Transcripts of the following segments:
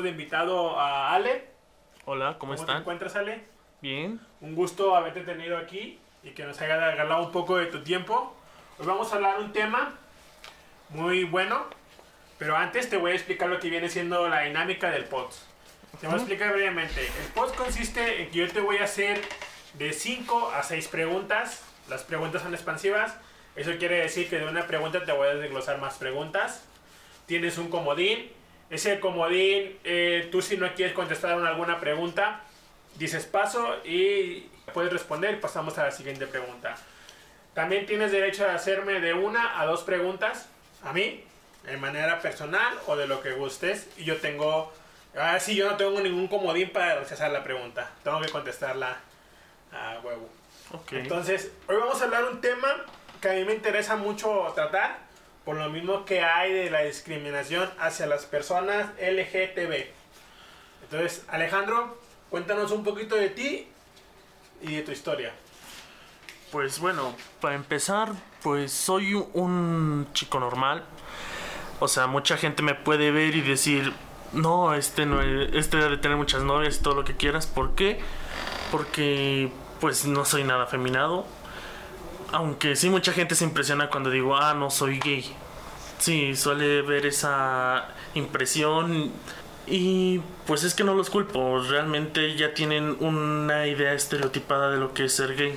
tenemos de invitado a Ale. Hola, ¿cómo, ¿Cómo te están? encuentras, Ale? Bien. Un gusto haberte tenido aquí y que nos haya regalado un poco de tu tiempo. Hoy vamos a hablar un tema muy bueno, pero antes te voy a explicar lo que viene siendo la dinámica del POTS. Te voy a explicar brevemente. El POTS consiste en que yo te voy a hacer de 5 a 6 preguntas. Las preguntas son expansivas. Eso quiere decir que de una pregunta te voy a desglosar más preguntas. Tienes un comodín. Ese comodín, eh, tú si no quieres contestar alguna pregunta, dices paso y puedes responder. Pasamos a la siguiente pregunta. También tienes derecho a hacerme de una a dos preguntas a mí, de manera personal o de lo que gustes. Y yo tengo, ahora sí, yo no tengo ningún comodín para rechazar la pregunta. Tengo que contestarla a huevo. Entonces, hoy vamos a hablar un tema que a mí me interesa mucho tratar, por lo mismo que hay de la discriminación hacia las personas LGTB. Entonces, Alejandro, cuéntanos un poquito de ti y de tu historia. Pues bueno, para empezar, pues soy un chico normal. O sea, mucha gente me puede ver y decir, no, este no es- este debe tener muchas novias y todo lo que quieras. ¿Por qué? Porque pues no soy nada afeminado. Aunque sí mucha gente se impresiona cuando digo, ah, no soy gay. Sí, suele ver esa impresión y pues es que no los culpo, realmente ya tienen una idea estereotipada de lo que es ser gay.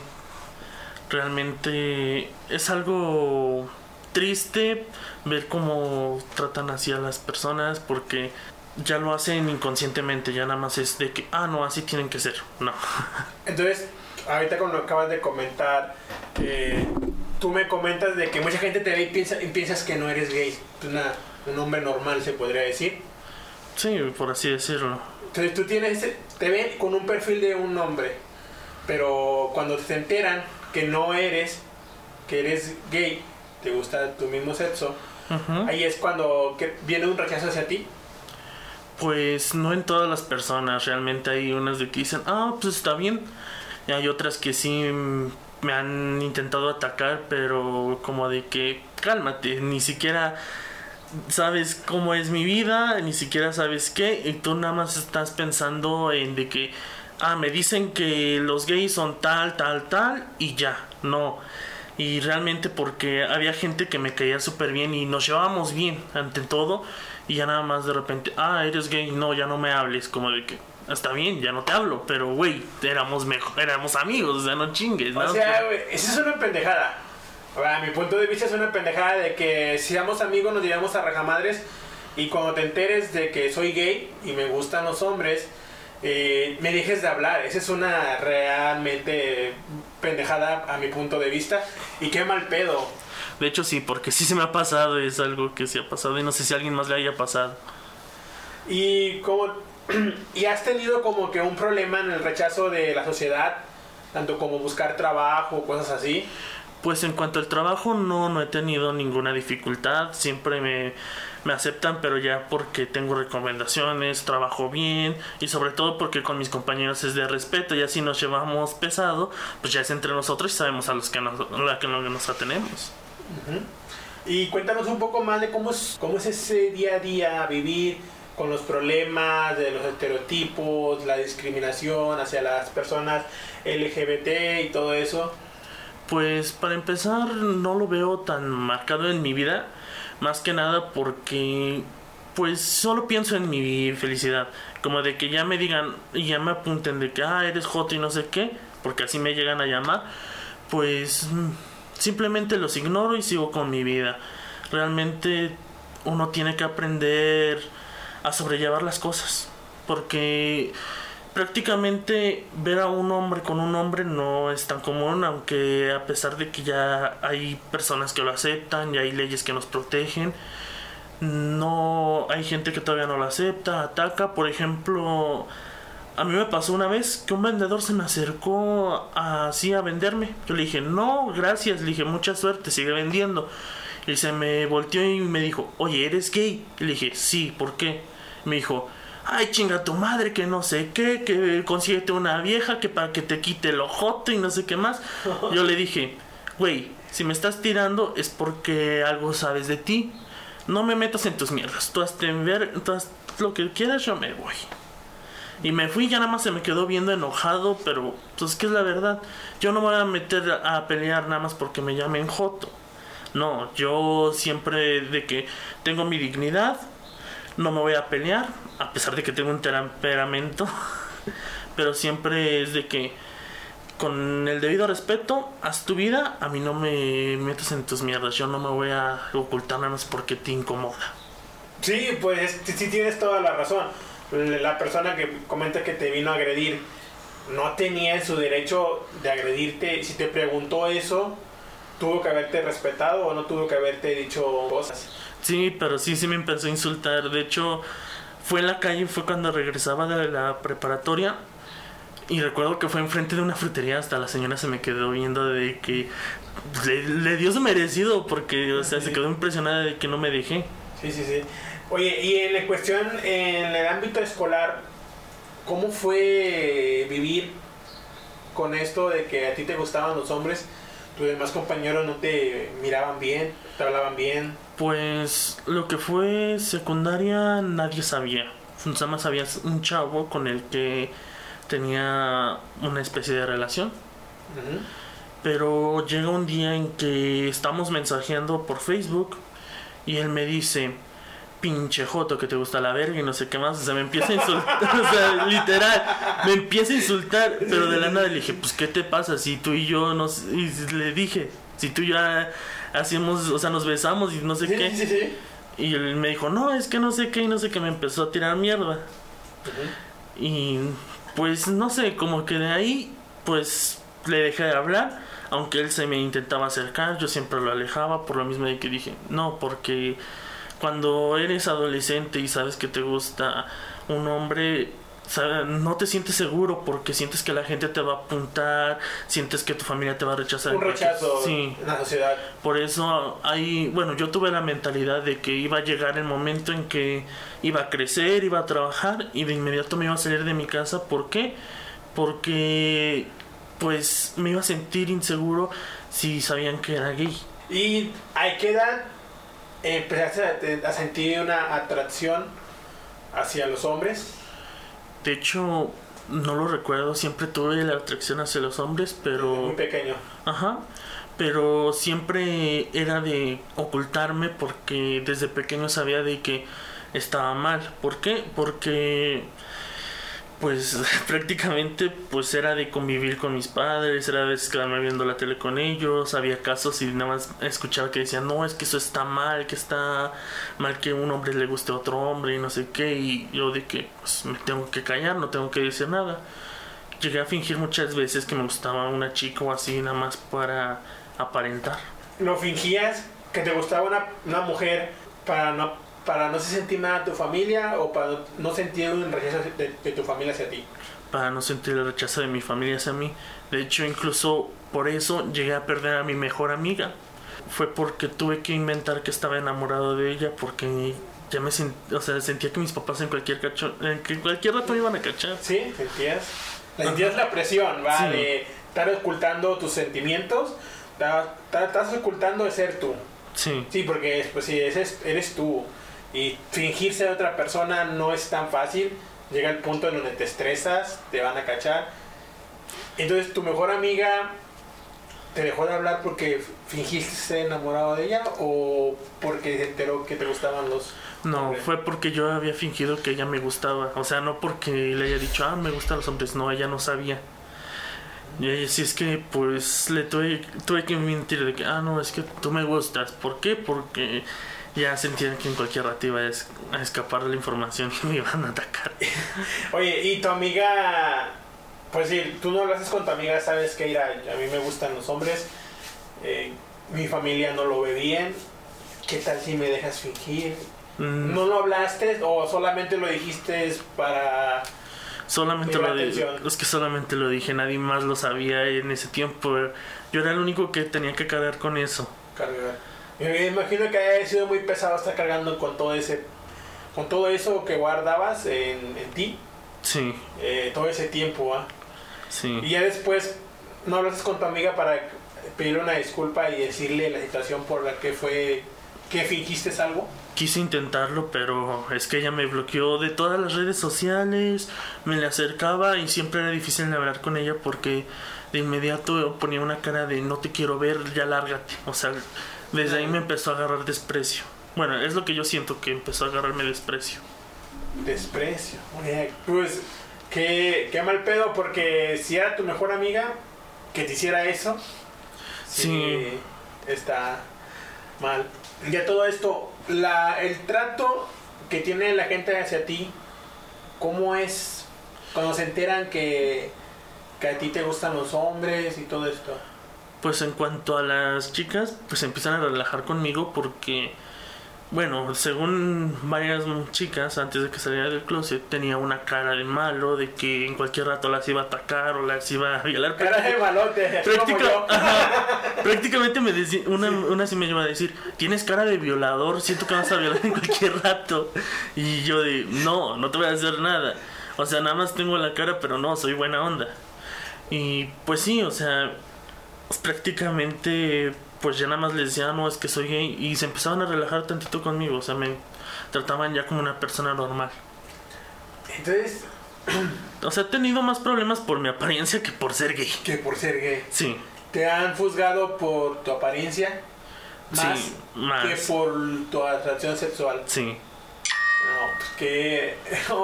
Realmente es algo triste ver cómo tratan así a las personas porque ya lo hacen inconscientemente, ya nada más es de que, ah, no, así tienen que ser. No. Entonces, ahorita como lo acabas de comentar, eh, tú me comentas de que mucha gente te ve y, piensa, y piensas que no eres gay. Una- un hombre normal, se podría decir. Sí, por así decirlo. Entonces tú tienes, te ven con un perfil de un hombre, pero cuando te enteran que no eres, que eres gay, te gusta tu mismo sexo, Ujú. ahí es cuando que viene un rechazo hacia ti. Pues no en todas las personas, realmente hay unas de que dicen, ah, pues está bien. Hay otras que sí me han intentado atacar, pero como de que cálmate, ni siquiera sabes cómo es mi vida, ni siquiera sabes qué, y tú nada más estás pensando en de que, ah, me dicen que los gays son tal, tal, tal, y ya, no. Y realmente porque había gente que me caía súper bien y nos llevábamos bien ante todo, y ya nada más de repente, ah, eres gay, no, ya no me hables, como de que, está bien, ya no te hablo, pero güey, éramos mejor, éramos amigos, o sea, no chingues, ¿no? O sea, güey, esa es una pendejada. A mi punto de vista es una pendejada de que si éramos amigos nos diríamos a rajamadres y cuando te enteres de que soy gay y me gustan los hombres, eh, me dejes de hablar. Esa es una realmente pendejada a mi punto de vista y qué mal pedo. De hecho sí, porque sí se me ha pasado, es algo que se ha pasado y no sé si a alguien más le haya pasado. Y como y has tenido como que un problema en el rechazo de la sociedad, tanto como buscar trabajo, cosas así. Pues en cuanto al trabajo no, no he tenido ninguna dificultad, siempre me, me aceptan, pero ya porque tengo recomendaciones, trabajo bien y sobre todo porque con mis compañeros es de respeto y así nos llevamos pesado, pues ya es entre nosotros y sabemos a los que nos, a que no nos atenemos. Y cuéntanos un poco más de cómo es, cómo es ese día a día vivir con los problemas de los estereotipos, la discriminación hacia las personas LGBT y todo eso. Pues para empezar no lo veo tan marcado en mi vida, más que nada porque pues solo pienso en mi felicidad, como de que ya me digan y ya me apunten de que ah eres joto y no sé qué, porque así me llegan a llamar, pues simplemente los ignoro y sigo con mi vida. Realmente uno tiene que aprender a sobrellevar las cosas, porque prácticamente ver a un hombre con un hombre no es tan común, aunque a pesar de que ya hay personas que lo aceptan y hay leyes que nos protegen, no hay gente que todavía no lo acepta, ataca, por ejemplo, a mí me pasó una vez que un vendedor se me acercó así a venderme. Yo le dije, no, gracias, le dije, mucha suerte, sigue vendiendo. Y se me volteó y me dijo, oye, ¿eres gay? Y le dije, sí, ¿por qué? Me dijo, ay, chinga tu madre, que no sé qué, que consíguete una vieja que para que te quite el ojote y no sé qué más. Yo le dije, güey, si me estás tirando es porque algo sabes de ti. No me metas en tus mierdas. Tú hazte ver, tú haz- lo que quieras, yo me voy. Y me fui, ya nada más se me quedó viendo enojado, pero pues que es la verdad. Yo no voy a meter a pelear nada más porque me llamen Joto. No, yo siempre de que tengo mi dignidad, no me voy a pelear, a pesar de que tengo un temperamento, pero siempre es de que con el debido respeto, haz tu vida, a mí no me metas en tus mierdas, yo no me voy a ocultar nada más porque te incomoda. Sí, pues sí tienes toda la razón. La persona que comenta que te vino a agredir no tenía su derecho de agredirte. Si te preguntó eso, tuvo que haberte respetado o no tuvo que haberte dicho cosas. Sí, pero sí, sí me empezó a insultar. De hecho, fue en la calle, fue cuando regresaba de la preparatoria. Y recuerdo que fue enfrente de una frutería, hasta la señora se me quedó viendo de que le, dio su merecido, porque, o sea, se quedó impresionada de que no me dejé. Sí, sí, sí. Oye, y en la cuestión, en el ámbito escolar, ¿cómo fue vivir con esto de que a ti te gustaban los hombres? tus demás compañeros no te miraban bien, te hablaban bien. Pues lo que fue secundaria nadie sabía. Nada más sabía un chavo con el que tenía una especie de relación. Pero llega un día en que estamos mensajeando por Facebook y él me dice, pinche joto que te gusta la verga y no sé qué más. O sea, me empieza a insultar. o sea, literal, me empieza a insultar. Pero de la nada le dije, pues, ¿qué te pasa? Si tú y yo nos. Y le dije, si tú ya hacemos, o sea, nos besamos y no sé qué. Y él me dijo, no, es que no sé qué y no sé qué. Me empezó a tirar mierda. Y pues, no sé, como que de ahí, pues, le dejé de hablar. Aunque él se me intentaba acercar, yo siempre lo alejaba por lo mismo de que dije, no, porque cuando eres adolescente y sabes que te gusta un hombre, no te sientes seguro porque sientes que la gente te va a apuntar, sientes que tu familia te va a rechazar. Un rechazo sí. en la sociedad. Por eso hay, bueno, yo tuve la mentalidad de que iba a llegar el momento en que iba a crecer, iba a trabajar y de inmediato me iba a salir de mi casa. ¿Por qué? Porque pues me iba a sentir inseguro si sabían que era gay. ¿Y a qué edad empezaste a, sentir una atracción hacia los hombres? De hecho, no lo recuerdo, siempre tuve la atracción hacia los hombres, pero... Muy pequeño. Ajá, pero siempre era de ocultarme porque desde pequeño sabía de que estaba mal. ¿Por qué? Porque pues prácticamente pues era de convivir con mis padres, era de quedarme viendo la tele con ellos, había casos y nada más escuchaba que decían, no, es que eso está mal, que está mal que un hombre le guste a otro hombre y no sé qué, y yo de que pues me tengo que callar, no tengo que decir nada. Llegué a fingir muchas veces que me gustaba una chica o así, nada más para aparentar. ¿Lo fingías que te gustaba una, una mujer para no para no sentir nada a tu familia o para no sentir un rechazo de, tu familia hacia ti? Para no sentir el rechazo de mi familia hacia mí. De hecho, incluso por eso llegué a perder a mi mejor amiga. Fue porque tuve que inventar que estaba enamorado de ella porque ya me o sea, sentía que mis papás en cualquier cacho, en cualquier rato me iban a cachar. Sí, sentías. Sentías la presión, ¿va? De estar ocultando tus sentimientos, estás ocultando de ser tú. Sí. Sí, porque pues sí, eres tú. Y fingir ser otra persona no es tan fácil. Llega el punto en donde te estresas, te van a cachar. Entonces tu mejor amiga te dejó de hablar porque fingiste ser enamorado de ella o porque se enteró que te gustaban los... No, fue porque yo había fingido que ella me gustaba. O sea, no porque le haya dicho, ah, me gustan los hombres. No, ella no sabía. Y así es que, pues, le tuve, tuve que mentir de que, ah, no, es que tú me gustas. ¿Por qué? Porque ya sentían que en cualquier rato iba a, escapar de la información y me iban a atacar. Oye, y tu amiga, pues sí, tú no lo haces con tu amiga, sabes que a, a mí me gustan los hombres, eh, mi familia no lo ve bien, ¿qué tal si me dejas fingir? Mm. ¿No lo hablaste o solamente lo dijiste para... Solamente lo dije, es que solamente lo dije, nadie más lo sabía en ese tiempo. Yo era el único que tenía que cargar con eso. Cargar. Me imagino que haya sido muy pesado estar cargando con todo ese con todo eso que guardabas en, ti. Sí. Eh, todo ese tiempo, ¿ah? Sí. Y ya después no hablas con tu amiga para pedirle una disculpa y decirle la situación por la que fue que fingiste algo. quise intentarlo, pero es que ella me bloqueó de todas las redes sociales, me le acercaba y siempre era difícil hablar con ella porque de inmediato ponía una cara de no te quiero ver, ya lárgate. O sea, desde ahí me empezó a agarrar desprecio. Bueno, es lo que yo siento que empezó a agarrarme desprecio. Desprecio. Pues qué, qué mal pedo porque si era tu mejor amiga que te hiciera eso, sí, está mal. Ya todo esto, la, el trato que tiene la gente hacia ti, ¿cómo es cuando se enteran que, que a ti te gustan los hombres y todo esto? Pues en cuanto a las chicas, pues empiezan a relajar conmigo porque bueno, según varias chicas, antes de que saliera del closet, tenía una cara de malo, de que en cualquier rato las iba a atacar o las iba a violar. Cara de malote, prácticamente me decía, una, una sí me iba a decir, tienes cara de violador, siento que vas a violar en cualquier rato. Y yo de, no, no te voy a hacer nada. O sea, nada más tengo la cara, pero no, soy buena onda. Y pues sí, o sea, prácticamente pues ya nada más les decía, no, es que soy gay. Y se empezaban a relajar tantito conmigo. O sea, me trataban ya como una persona normal. Entonces... O sea, he tenido más problemas por mi apariencia que por ser gay. Que por ser gay. Sí. ¿Te han juzgado por tu apariencia? Más, sí, más. que por tu atracción sexual. Sí. No, pues que...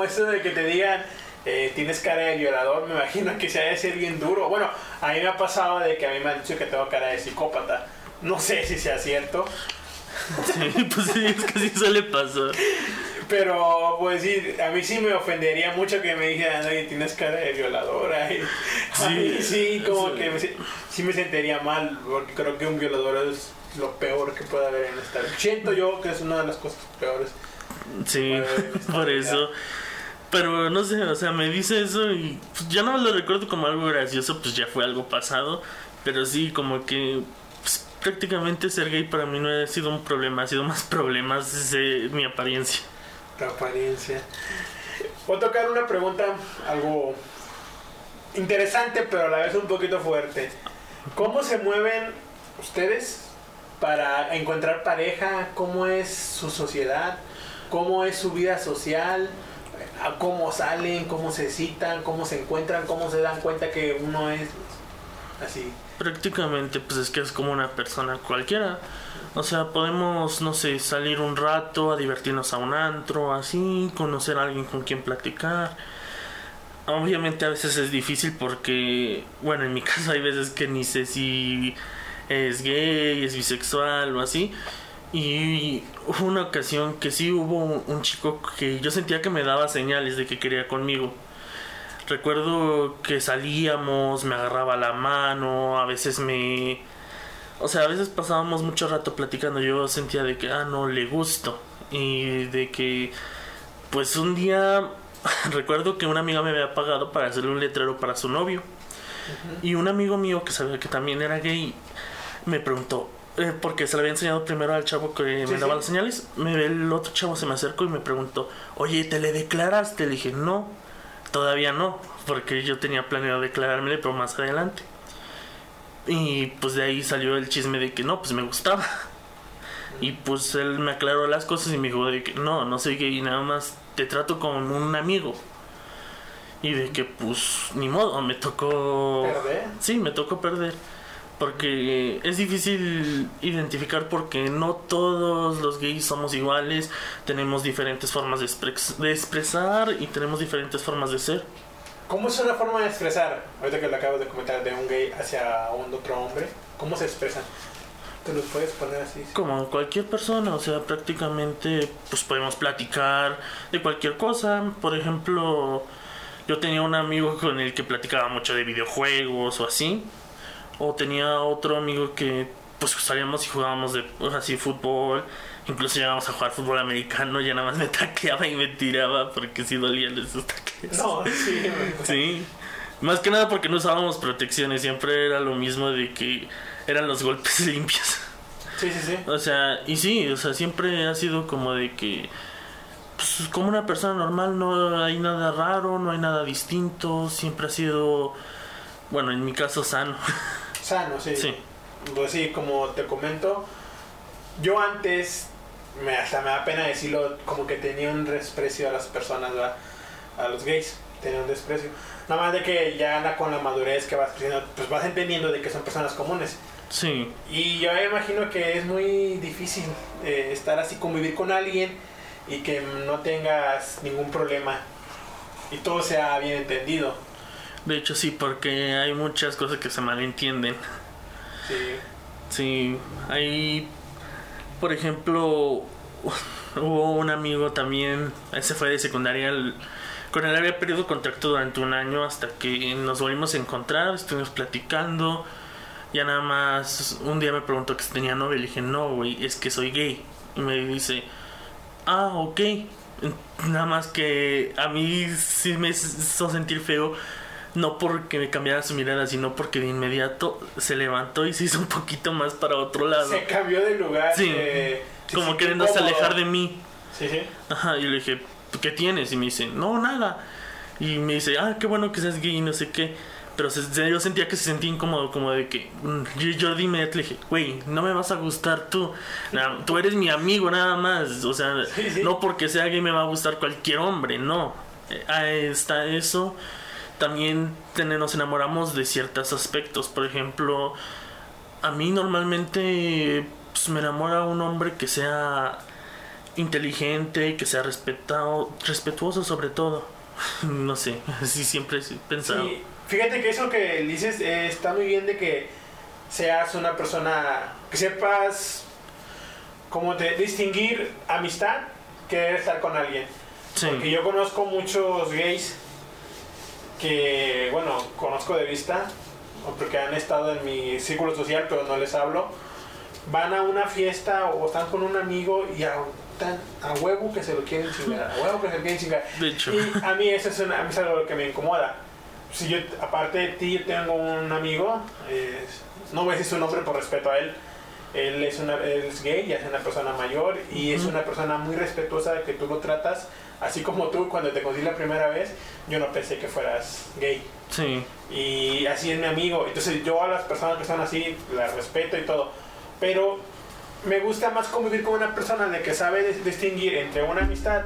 eso de que te digan... Eh, tienes cara de violador, me imagino que se ha de ser bien duro. Bueno, a mí me ha pasado de que a mí me han dicho que tengo cara de psicópata. No sé si sea cierto. Sí, pues sí, es que sí suele pasar. Pero, pues sí, a mí sí me ofendería mucho que me dijeran, oye, tienes cara de violadora. Y, sí, sí, como que me, sí me sentiría mal, porque creo que un violador es lo peor que puede haber en esta vida. Siento yo que es una de las cosas peores. Sí, por eso. Pero no sé, o sea, me dice eso y pues, ya no lo recuerdo como algo gracioso, pues ya fue algo pasado. Pero sí, como que prácticamente ser gay para mí no ha sido un problema, ha sido más problemas de mi apariencia. Tu apariencia. Voy a tocar una pregunta algo interesante, pero a la vez un poquito fuerte. ¿Cómo se mueven ustedes para encontrar pareja? ¿Cómo es su sociedad? ¿Cómo es su vida social? ¿Cómo salen? ¿Cómo se citan? ¿Cómo se encuentran? ¿Cómo se dan cuenta que uno es así? prácticamente pues es que es como una persona cualquiera. O sea, podemos, no sé, salir un rato a divertirnos a un antro, así, conocer a alguien con quien platicar. Obviamente a veces es difícil porque, bueno, en mi caso hay veces que ni sé si es gay, es bisexual o así. Y hubo una ocasión que sí hubo un chico que yo sentía que me daba señales de que quería conmigo recuerdo que salíamos, me agarraba la mano, a veces me... O sea, a veces pasábamos mucho rato platicando, yo sentía de que, ah, no, le gusto. Y de que, pues un día, recuerdo que una amiga me había pagado para hacerle un letrero para su novio. Y un amigo mío que sabía que también era gay, me preguntó, eh, porque se le había enseñado primero al chavo que me daba las señales, me, el otro chavo se me acercó y me preguntó, oye, ¿te le declaraste? Le dije, no. Todavía no, porque yo tenía planeado declararme, pero más adelante. Y pues de ahí salió el chisme de que no, pues me gustaba. Y pues él me aclaró las cosas y me dijo de que no, no soy gay, nada más te trato como un amigo. Y de que pues ni modo, me tocó... ¿Perder? Sí, me tocó perder porque es difícil identificar porque no todos los gays somos iguales, tenemos diferentes formas de, de, expresar y tenemos diferentes formas de ser. ¿Cómo es una forma de expresar? Ahorita que lo acabas de comentar de un gay hacia un otro hombre, ¿cómo se expresan? ¿Te los puedes poner así? Como cualquier persona, o sea, prácticamente pues podemos platicar de cualquier cosa. Por ejemplo, yo tenía un amigo con el que platicaba mucho de videojuegos o así o tenía otro amigo que pues salíamos y jugábamos de así fútbol. Incluso íbamos a jugar fútbol americano, ya nada más me taqueaba y me tiraba porque sí dolían esos taques. No, sí. sí. Más que nada porque no usábamos protecciones, siempre era lo mismo de que eran los golpes limpios. Sí, sí, sí. O sea, y sí, o sea, siempre ha sido como de que pues como una persona normal no hay nada raro, no hay nada distinto, siempre ha sido bueno, en mi caso sano. Sano, sí. Sí. Pues sí, como te comento, yo antes me, hasta me da pena decirlo, como que tenía un desprecio a las personas, ¿verdad? A los gays, tenía un desprecio. Nada más de que ya anda con la madurez que vas creciendo, pues vas entendiendo de que son personas comunes. Sí. Y yo me imagino que es muy difícil eh, estar así, convivir con alguien y que no tengas ningún problema y todo sea bien entendido. De hecho sí, porque hay muchas cosas que se malentienden. Sí. Sí, hay, por ejemplo, hubo un amigo también, ese fue de secundaria, el- con él había perdido contacto durante un año hasta que nos volvimos a encontrar, estuvimos platicando, ya nada más, un día me preguntó que si tenía novia, le dije, no, güey, es que soy gay. Y me dice, ah, ok. Nada más que a mí sí me hizo sentir feo, no porque me cambiara su mirada, sino porque de inmediato se levantó y se hizo un poquito más para otro lado. Se cambió de lugar. Sí, eh, Como queriéndose incómodo. alejar de mí. Sí, sí. Ajá, y le dije, ¿qué tienes? Y me dice, no, nada. Y me dice, ah, qué bueno que seas gay y no sé qué. Pero se- yo sentía que se sentía incómodo, como de que. mm, Yo, de inmediato le dije, güey, no me vas a gustar tú. Tú eres mi amigo nada más. O sea, Sí, sí. no porque sea gay me va a gustar cualquier hombre, no. Eh, ahí está eso. También nos enamoramos de ciertos aspectos. Por ejemplo, a mí normalmente pues, me enamora un hombre que sea inteligente, que sea respetado, respetuoso sobre todo. No sé, así siempre he pensado. Sí, fíjate que eso que dices eh, está muy bien de que seas una persona que sepas cómo te distinguir amistad que estar con alguien. Sí, Porque yo conozco muchos gays que, bueno, conozco de vista, porque han estado en mi círculo social, pero no les hablo. Van a una fiesta o están con un amigo y a, tan- a huevo que se lo quieren chingar, a huevo que se lo quieren chingar. de hecho. Y a mí eso es, una- a mí es algo que me incomoda. Si yo, aparte de ti, yo tengo un amigo, eh, no voy a decir su nombre por respeto a él. Él es, una, él es gay, ya es una persona mayor y es Ujú. una persona muy respetuosa que tú lo tratas, así como tú cuando te conocí la primera vez, yo no pensé que fueras gay. Sí, Y así es mi amigo. Entonces yo a las personas que son así las respeto y todo. Pero me gusta más convivir con una persona de que sabe dis- distinguir entre una amistad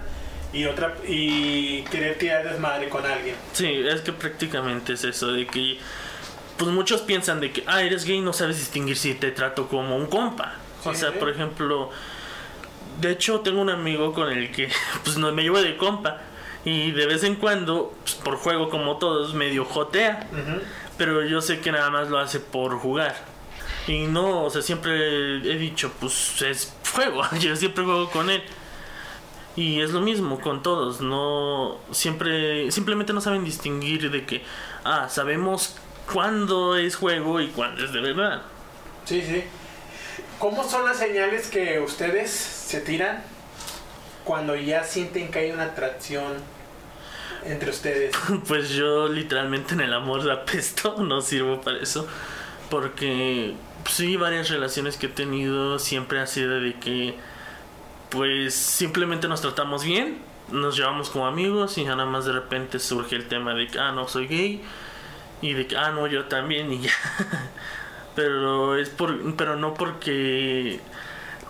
y otra y querer tirar desmadre con alguien. sí, es que prácticamente es eso, de que pues muchos piensan de que, ah, eres gay, no sabes distinguir si te trato como un compa. o Sí, sea, sí. por ejemplo, de hecho tengo un amigo con el que pues no me llevo de compa y de vez en cuando, pues, por juego como todos, medio jotea. pero yo sé que nada más lo hace por jugar. Y no, o sea, siempre he dicho, pues es juego, yo siempre juego con él. Y es lo mismo con todos, no siempre simplemente no saben distinguir de que ah, sabemos cuándo es juego y cuándo es de verdad. Sí, sí. ¿Cómo son las señales que ustedes se tiran cuando ya sienten que hay una atracción entre ustedes? Pues yo literalmente en el amor apesto, no sirvo para eso. Porque sí, varias relaciones que he tenido siempre ha sido de que pues simplemente nos tratamos bien, nos llevamos como amigos y nada más de repente surge el tema de que, ah, no, soy gay y de que, ah, no, yo también y ya. pero es por, pero no porque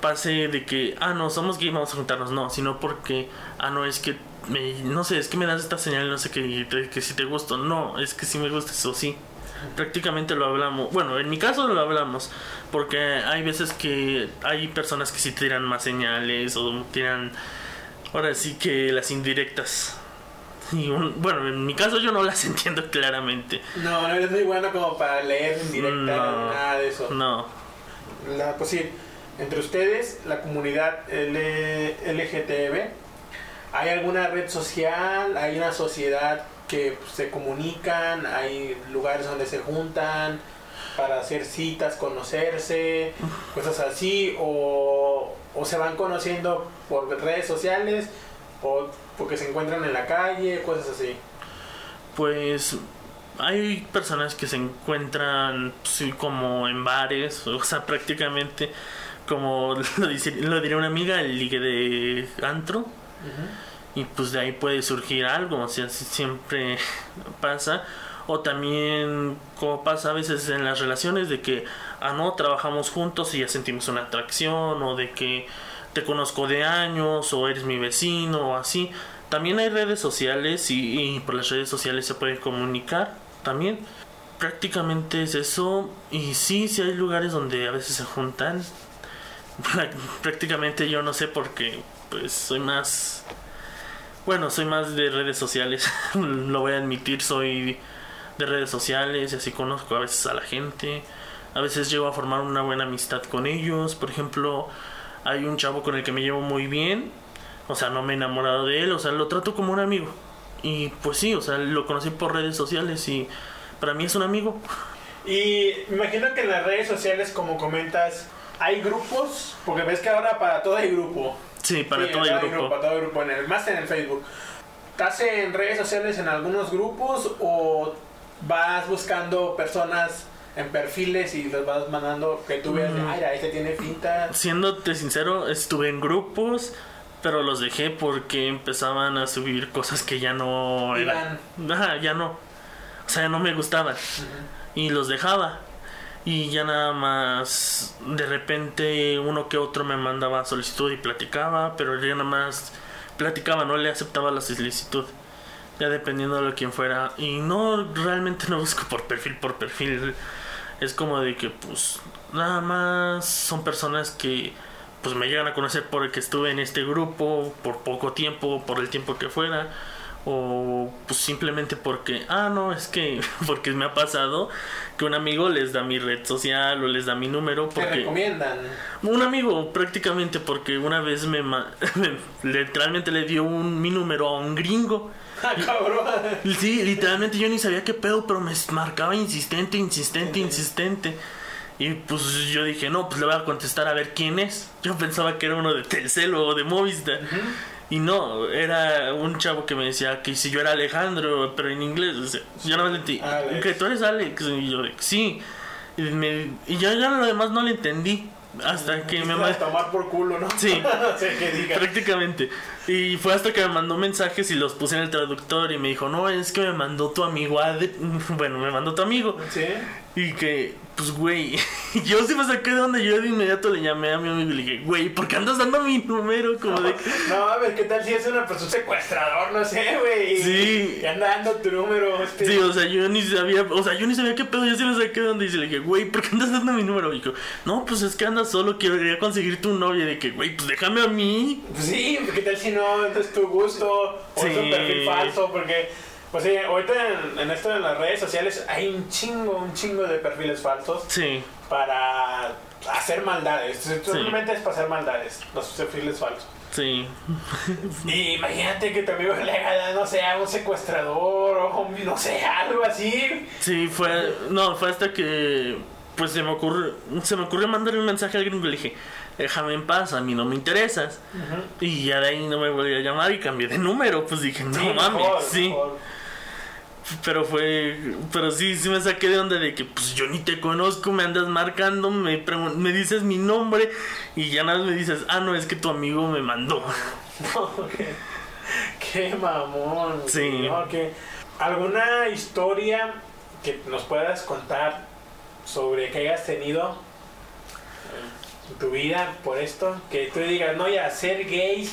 pase de que, ah, no, somos gay, vamos a juntarnos, no, sino porque, ah, no, es que, me, no sé, es que me das esta señal, no sé, que, que si te gusto, no, es que si me gusta eso sí. Prácticamente lo hablamos, bueno, en mi caso lo hablamos, porque hay veces que hay personas que sí tiran más señales o tiran, ahora sí que las indirectas. Y un- bueno, en mi caso yo no las entiendo claramente. No, no eres muy bueno como para leer en directa No. nada de eso. No, La, pues sí, entre ustedes, la comunidad L- LGTB, ¿hay alguna red social? ¿Hay una sociedad que pues, se comunican? ¿Hay lugares donde se juntan para hacer citas, conocerse, cosas así? ¿O, se van conociendo por redes sociales? ¿O porque se encuentran en la calle? Cosas así. Pues hay personas que se encuentran como en bares, o sea, prácticamente como lo, dice, lo diría una amiga, el ligue de antro. Y pues de ahí puede surgir algo, o sea, si- siempre pasa. O también, como pasa a veces en las relaciones, de que, ah, no, trabajamos juntos y ya sentimos una atracción, o de que, te conozco de años o eres mi vecino o así. También hay redes sociales y, y por las redes sociales se puede comunicar también. Prácticamente es eso. Y sí, sí hay lugares donde a veces se juntan. Prácticamente yo no sé porque pues soy más... Bueno, soy más de redes sociales. Lo voy a admitir, soy de redes sociales y así conozco a veces a la gente. A veces llego a formar una buena amistad con ellos. Por ejemplo, hay un chavo con el que me llevo muy bien. O sea, no me he enamorado de él. O sea, lo trato como un amigo. Y pues sí, o sea, lo conocí por redes sociales y para mí es un amigo. Y imagino que en las redes sociales, como comentas, hay grupos, porque ves que ahora para todo hay grupo. Sí, para Sí, todo el grupo. Para todo el grupo, en el, más en el Facebook. ¿Estás en redes sociales en algunos grupos o vas buscando personas en perfiles y los vas mandando que tú veas, Mm. ay, este tiene pinta? Siéndote sincero, estuve en grupos, pero los dejé porque empezaban a subir cosas que ya no eran. Ajá, ya no. O sea, no me gustaban. Y los dejaba. Y ya nada más de repente uno que otro me mandaba solicitud y platicaba, pero ya nada más platicaba, no le aceptaba la solicitud. Ya dependiendo de quién fuera. Y no, realmente no busco por perfil por perfil. Es como de que pues nada más son personas que pues me llegan a conocer porque estuve en este grupo por poco tiempo, por el tiempo que fuera o pues simplemente porque ah no es que porque me ha pasado que un amigo les da mi red social o les da mi número Te porque recomiendan. un amigo prácticamente porque una vez me, ma- literalmente le dio un mi número a un gringo Ah, cabrón. Sí, literalmente yo ni sabía qué pedo, pero me marcaba insistente, insistente, insistente. Y pues yo dije, no, pues le voy a contestar a ver quién es. Yo pensaba que era uno de Telcel o de Movistar. Y no, era un chavo que me decía que si yo era Alejandro, pero en inglés. O sea, yo no le entendí. Alex. Que tú eres Alex. Y yo, sí. Y, me- y yo ya lo demás no le entendí. Hasta que me ma- tomar por culo, ¿no? Sí. sé qué diga. Prácticamente. Y fue hasta que me mandó mensajes y los puse en el traductor y me dijo, no, es que me mandó tu amigo. Bueno, me mandó tu amigo. Sí. Y que, pues, güey, yo sí me saqué de donde yo de inmediato le llamé a mi amigo y le dije, güey, ¿por qué andas dando mi número? Como de... No, a ver, ¿qué tal si es una persona secuestrador? No sé, güey. Sí. Y anda dando tu número. Este. Sí, o sea, yo ni sabía, o sea, yo ni sabía qué pedo, yo sí me saqué de donde y le dije, güey, ¿por qué andas dando mi número? Y dijo, no, pues es que andas solo, quiero quería conseguir tu novia. Y de que, güey, pues déjame a mí. Pues sí, ¿qué tal si no? Entonces tu gusto. O es un Sí. perfil falso. Porque, pues sí, ahorita en, en esto de las redes sociales hay un chingo, un chingo de perfiles falsos Sí, para hacer maldades. Simplemente es para hacer maldades, los perfiles falsos. sí. Y imagínate que tu amigo le haga, no sé, a un secuestrador o no sé, algo así. Sí, fue. No, fue hasta que. Pues se me ocurrió. Se me ocurrió mandarle un mensaje al gringo y le dije, déjame en paz, a mí no me interesas. Y ya de ahí no me volví a llamar y cambié de número. Pues dije, no Sí, mames, mejor, sí. mejor. Pero fue. Pero sí, sí me saqué de onda de que, pues yo ni te conozco, me andas marcando, me, me dices mi nombre y ya nada más me dices, ah, no, es que tu amigo me mandó. No, qué, qué mamón. Sí. ¿no? Que- ¿Alguna historia que nos puedas contar sobre que hayas tenido en tu vida por esto? Que tú digas, no, ya, ser gay,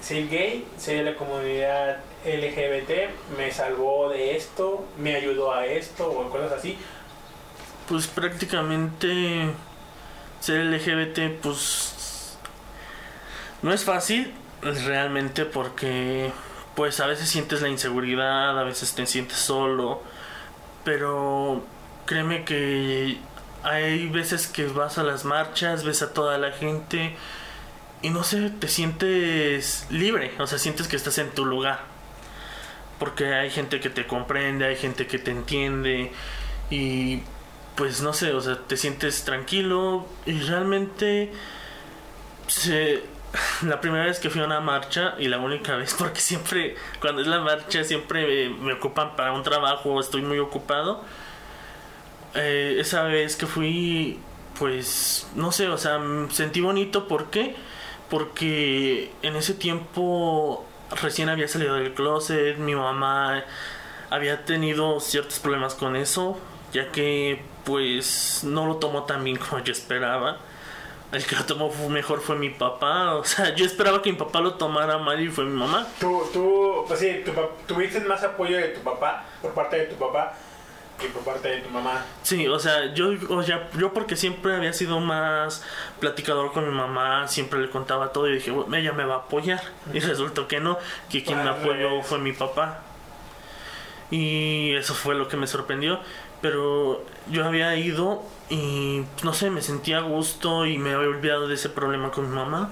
ser gay, ser de la comunidad LGBT, me salvó de esto, me ayudó a esto, o cosas así. Pues prácticamente ser LGBT, pues no es fácil realmente porque pues a veces sientes la inseguridad, a veces te sientes solo, pero créeme que hay veces que vas a las marchas, ves a toda la gente y no sé, te sientes libre, o sea, sientes que estás en tu lugar. Porque hay gente que te comprende, hay gente que te entiende y pues no sé, o sea, te sientes tranquilo y realmente la primera vez que fui a una marcha y la única vez porque siempre cuando es la marcha siempre me, me ocupan para un trabajo, estoy muy ocupado. Eh, esa vez que fui pues no sé, o sea, sentí bonito ¿por qué? Porque en ese tiempo recién había salido del closet, mi mamá había tenido ciertos problemas con eso, ya que pues no lo tomó tan bien como yo esperaba. El que lo tomó mejor fue mi papá. O sea, yo esperaba que mi papá lo tomara mal y fue mi mamá. Tú, tú, pues sí, tu tuviste más apoyo de tu papá, por parte de tu papá, que por parte de tu mamá. Sí, o sea, yo, o sea, yo porque siempre había sido más platicador con mi mamá, siempre le contaba todo y dije, "Bueno, ella me va a apoyar. Y resultó que no, que quien me apoyó fue mi papá. Y eso fue lo que me sorprendió. Pero yo había ido y no sé, me sentía a gusto y me había olvidado de ese problema con mi mamá.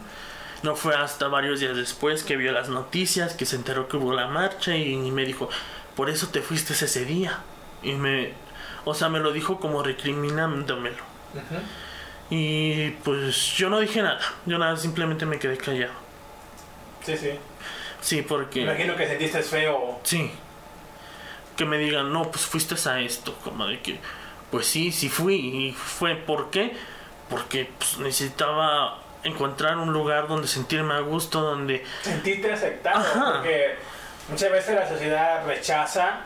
No fue hasta varios días después que vio las noticias, que se enteró que hubo la marcha y, me dijo, por eso te fuiste ese día. Y me, o sea, me lo dijo como recriminándomelo. Y pues yo no dije nada, yo nada, simplemente me quedé callado. Sí, sí. Sí, porque... Me imagino que sentiste feo. Sí. Que me digan, no, pues fuiste a esto. Como de que, pues sí, sí fui. Y fue, ¿por qué? Porque pues, necesitaba encontrar un lugar donde sentirme a gusto, donde... Sentiste aceptado, Ajá. porque muchas veces la sociedad rechaza,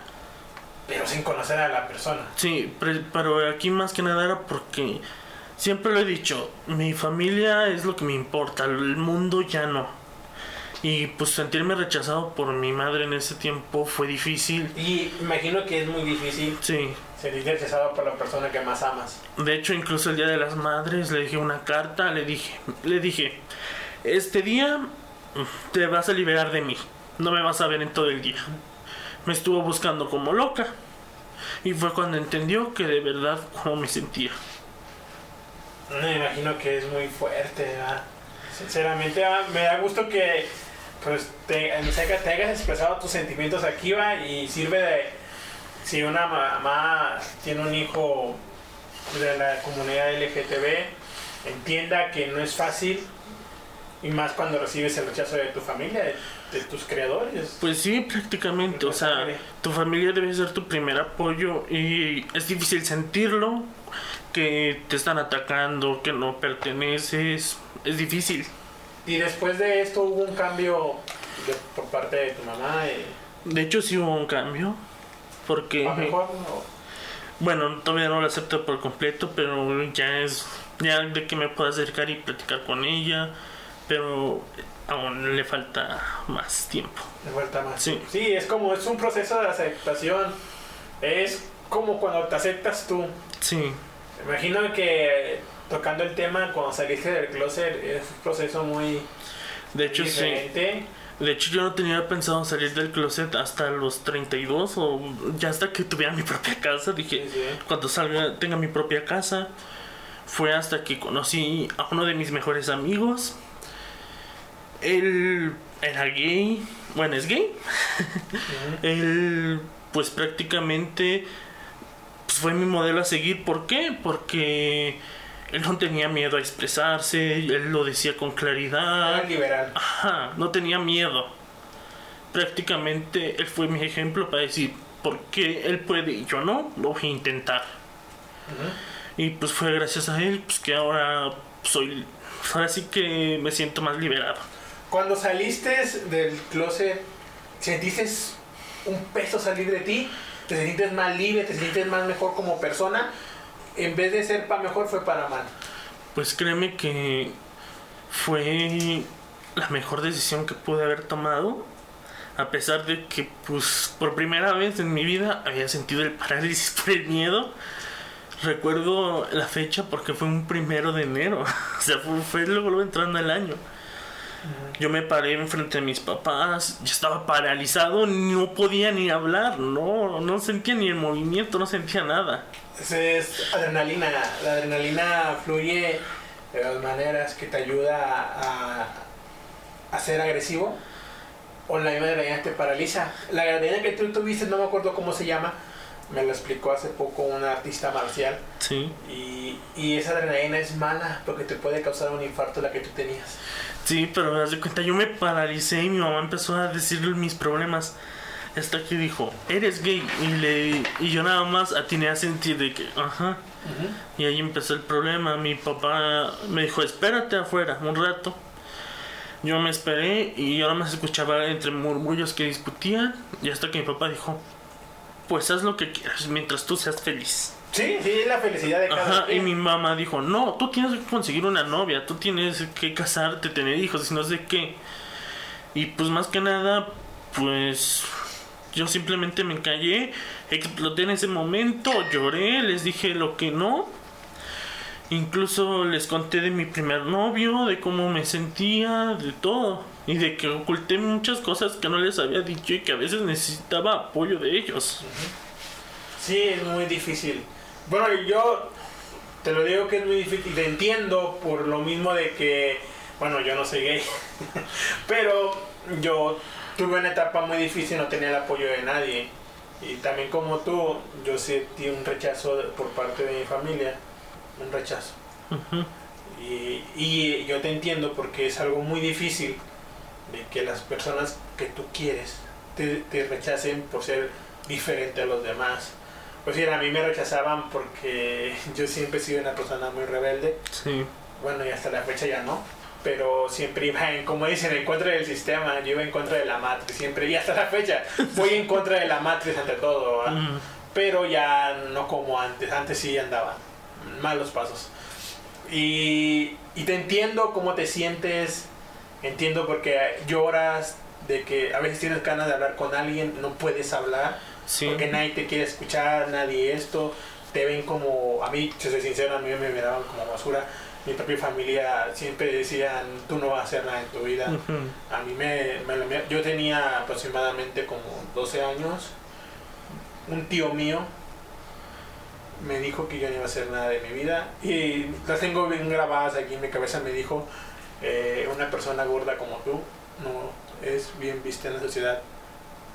pero sin conocer a la persona. Sí, pero aquí más que nada era porque siempre lo he dicho, mi familia es lo que me importa, el mundo ya no. Y pues sentirme rechazado por mi madre en ese tiempo fue difícil. Y imagino que es muy difícil Sí, sentirte rechazado por la persona que más amas. De hecho, incluso el día de las madres le dije una carta, le dije, le dije, este día te vas a liberar de mí, no me vas a ver en todo el día. Me estuvo buscando como loca y fue cuando entendió que de verdad cómo me sentía. Me imagino que es muy fuerte, ¿verdad? Sinceramente, ah, me da gusto que pues te, te hayas expresado tus sentimientos aquí, va, y sirve de si una mamá tiene un hijo de la comunidad LGTB, entienda que no es fácil, y más cuando recibes el rechazo de tu familia, de, de tus creadores. Pues sí, prácticamente, o sea, tu familia debe ser tu primer apoyo y es difícil sentirlo, que te están atacando, que no perteneces, es difícil. Y después de esto hubo un cambio de- por parte de tu mamá, eh, De hecho sí hubo un cambio, porque... ¿a mejor? o- Bueno, todavía no lo acepto por completo, pero ya es ya de que me pueda acercar y platicar con ella, pero aún le falta más tiempo. De vuelta más. Sí. Sí, es como, es un proceso de aceptación. Es como cuando te aceptas tú. Sí, Imagino que tocando el tema, cuando saliste del closet, es un proceso muy de hecho sí. diferente. De hecho yo no tenía pensado salir del closet hasta los 32 o ya hasta que tuviera mi propia casa, dije, Sí, sí. cuando salga tenga mi propia casa. Fue hasta que conocí a uno de mis mejores amigos. Él era gay, bueno, es gay. Él, pues prácticamente pues, fue mi modelo a seguir. ¿Por qué? Porque él no tenía miedo a expresarse, él lo decía con claridad. Era liberal. Ajá, no tenía miedo. Prácticamente él fue mi ejemplo para decir, ¿por qué él puede y yo no? Lo voy a intentar. Y pues fue gracias a él pues, que ahora soy... Ahora sí que me siento más liberado. Cuando saliste del closet, ¿sentiste un peso salir de ti? ¿Te sentiste más libre? ¿Te sentiste más mejor como persona? En vez de ser para mejor, fue para mal. Pues créeme que fue la mejor decisión que pude haber tomado. A pesar de que, pues, por primera vez en mi vida había sentido el parálisis el miedo. Recuerdo la fecha porque fue un primero de enero. O sea, fue, luego, entrando el año. Yo me paré enfrente de mis papás, yo estaba paralizado, no podía ni hablar, no, no sentía ni el movimiento, no sentía nada. Esa es adrenalina. La adrenalina fluye de las maneras que te ayuda a, a ser agresivo. O la misma adrenalina te paraliza. La adrenalina que tú tuviste, no me acuerdo cómo se llama. Me lo explicó hace poco una artista marcial. Sí. Y, y esa adrenalina es mala porque te puede causar un infarto la que tú tenías. Sí, pero me das de cuenta, yo me paralicé y mi mamá empezó a decirle mis problemas. Hasta que dijo, eres gay. Y, le, y yo nada más atiné a sentir de que, ajá. Y ahí empezó el problema. Mi papá me dijo, espérate afuera un rato. Yo me esperé y yo nada más escuchaba entre murmullos que discutían. Y hasta que mi papá dijo, pues haz lo que quieras mientras tú seas feliz. Sí, sí, es la felicidad de cada Ajá, y mi mamá dijo, no, tú tienes que conseguir una novia, tú tienes que casarte, tener hijos y no sé qué. Y pues más que nada, pues yo simplemente me callé, exploté en ese momento, lloré, les dije lo que no. Incluso les conté de mi primer novio, de cómo me sentía, de todo. Y de que oculté muchas cosas que no les había dicho y que a veces necesitaba apoyo de ellos. Sí, es muy difícil. Bueno, yo te lo digo que es muy difícil. Te entiendo por lo mismo de que, bueno, yo no soy gay. Pero yo tuve una etapa muy difícil, no tenía el apoyo de nadie. Y también como tú, yo sentí un rechazo por parte de mi familia. Un rechazo. Y, y yo te entiendo porque es algo muy difícil de que las personas que tú quieres te, te rechacen por ser diferente a los demás. Pues sí, a mí me rechazaban porque yo siempre he sido una persona muy rebelde. Sí. Bueno, y hasta la fecha ya no. Pero siempre iba en, como dicen, en contra del sistema. Yo iba en contra de la matriz, siempre. Y hasta la fecha voy en contra de la matriz ante todo. pero ya no como antes. Antes sí andaba malos pasos. Y, y te entiendo cómo te sientes, entiendo porque lloras, de que a veces tienes ganas de hablar con alguien, no puedes hablar, Sí. porque nadie te quiere escuchar, nadie esto, te ven como, a mí, si soy sincero, a mí me miraban como basura. Mi propia familia siempre decían, tú no vas a hacer nada en tu vida. A mí me, me- Yo tenía aproximadamente como 12 años. Un tío mío me dijo que yo no iba a hacer nada de mi vida. Y las tengo bien grabadas aquí en mi cabeza. Me dijo, eh, una persona gorda como tú no es bien vista en la sociedad.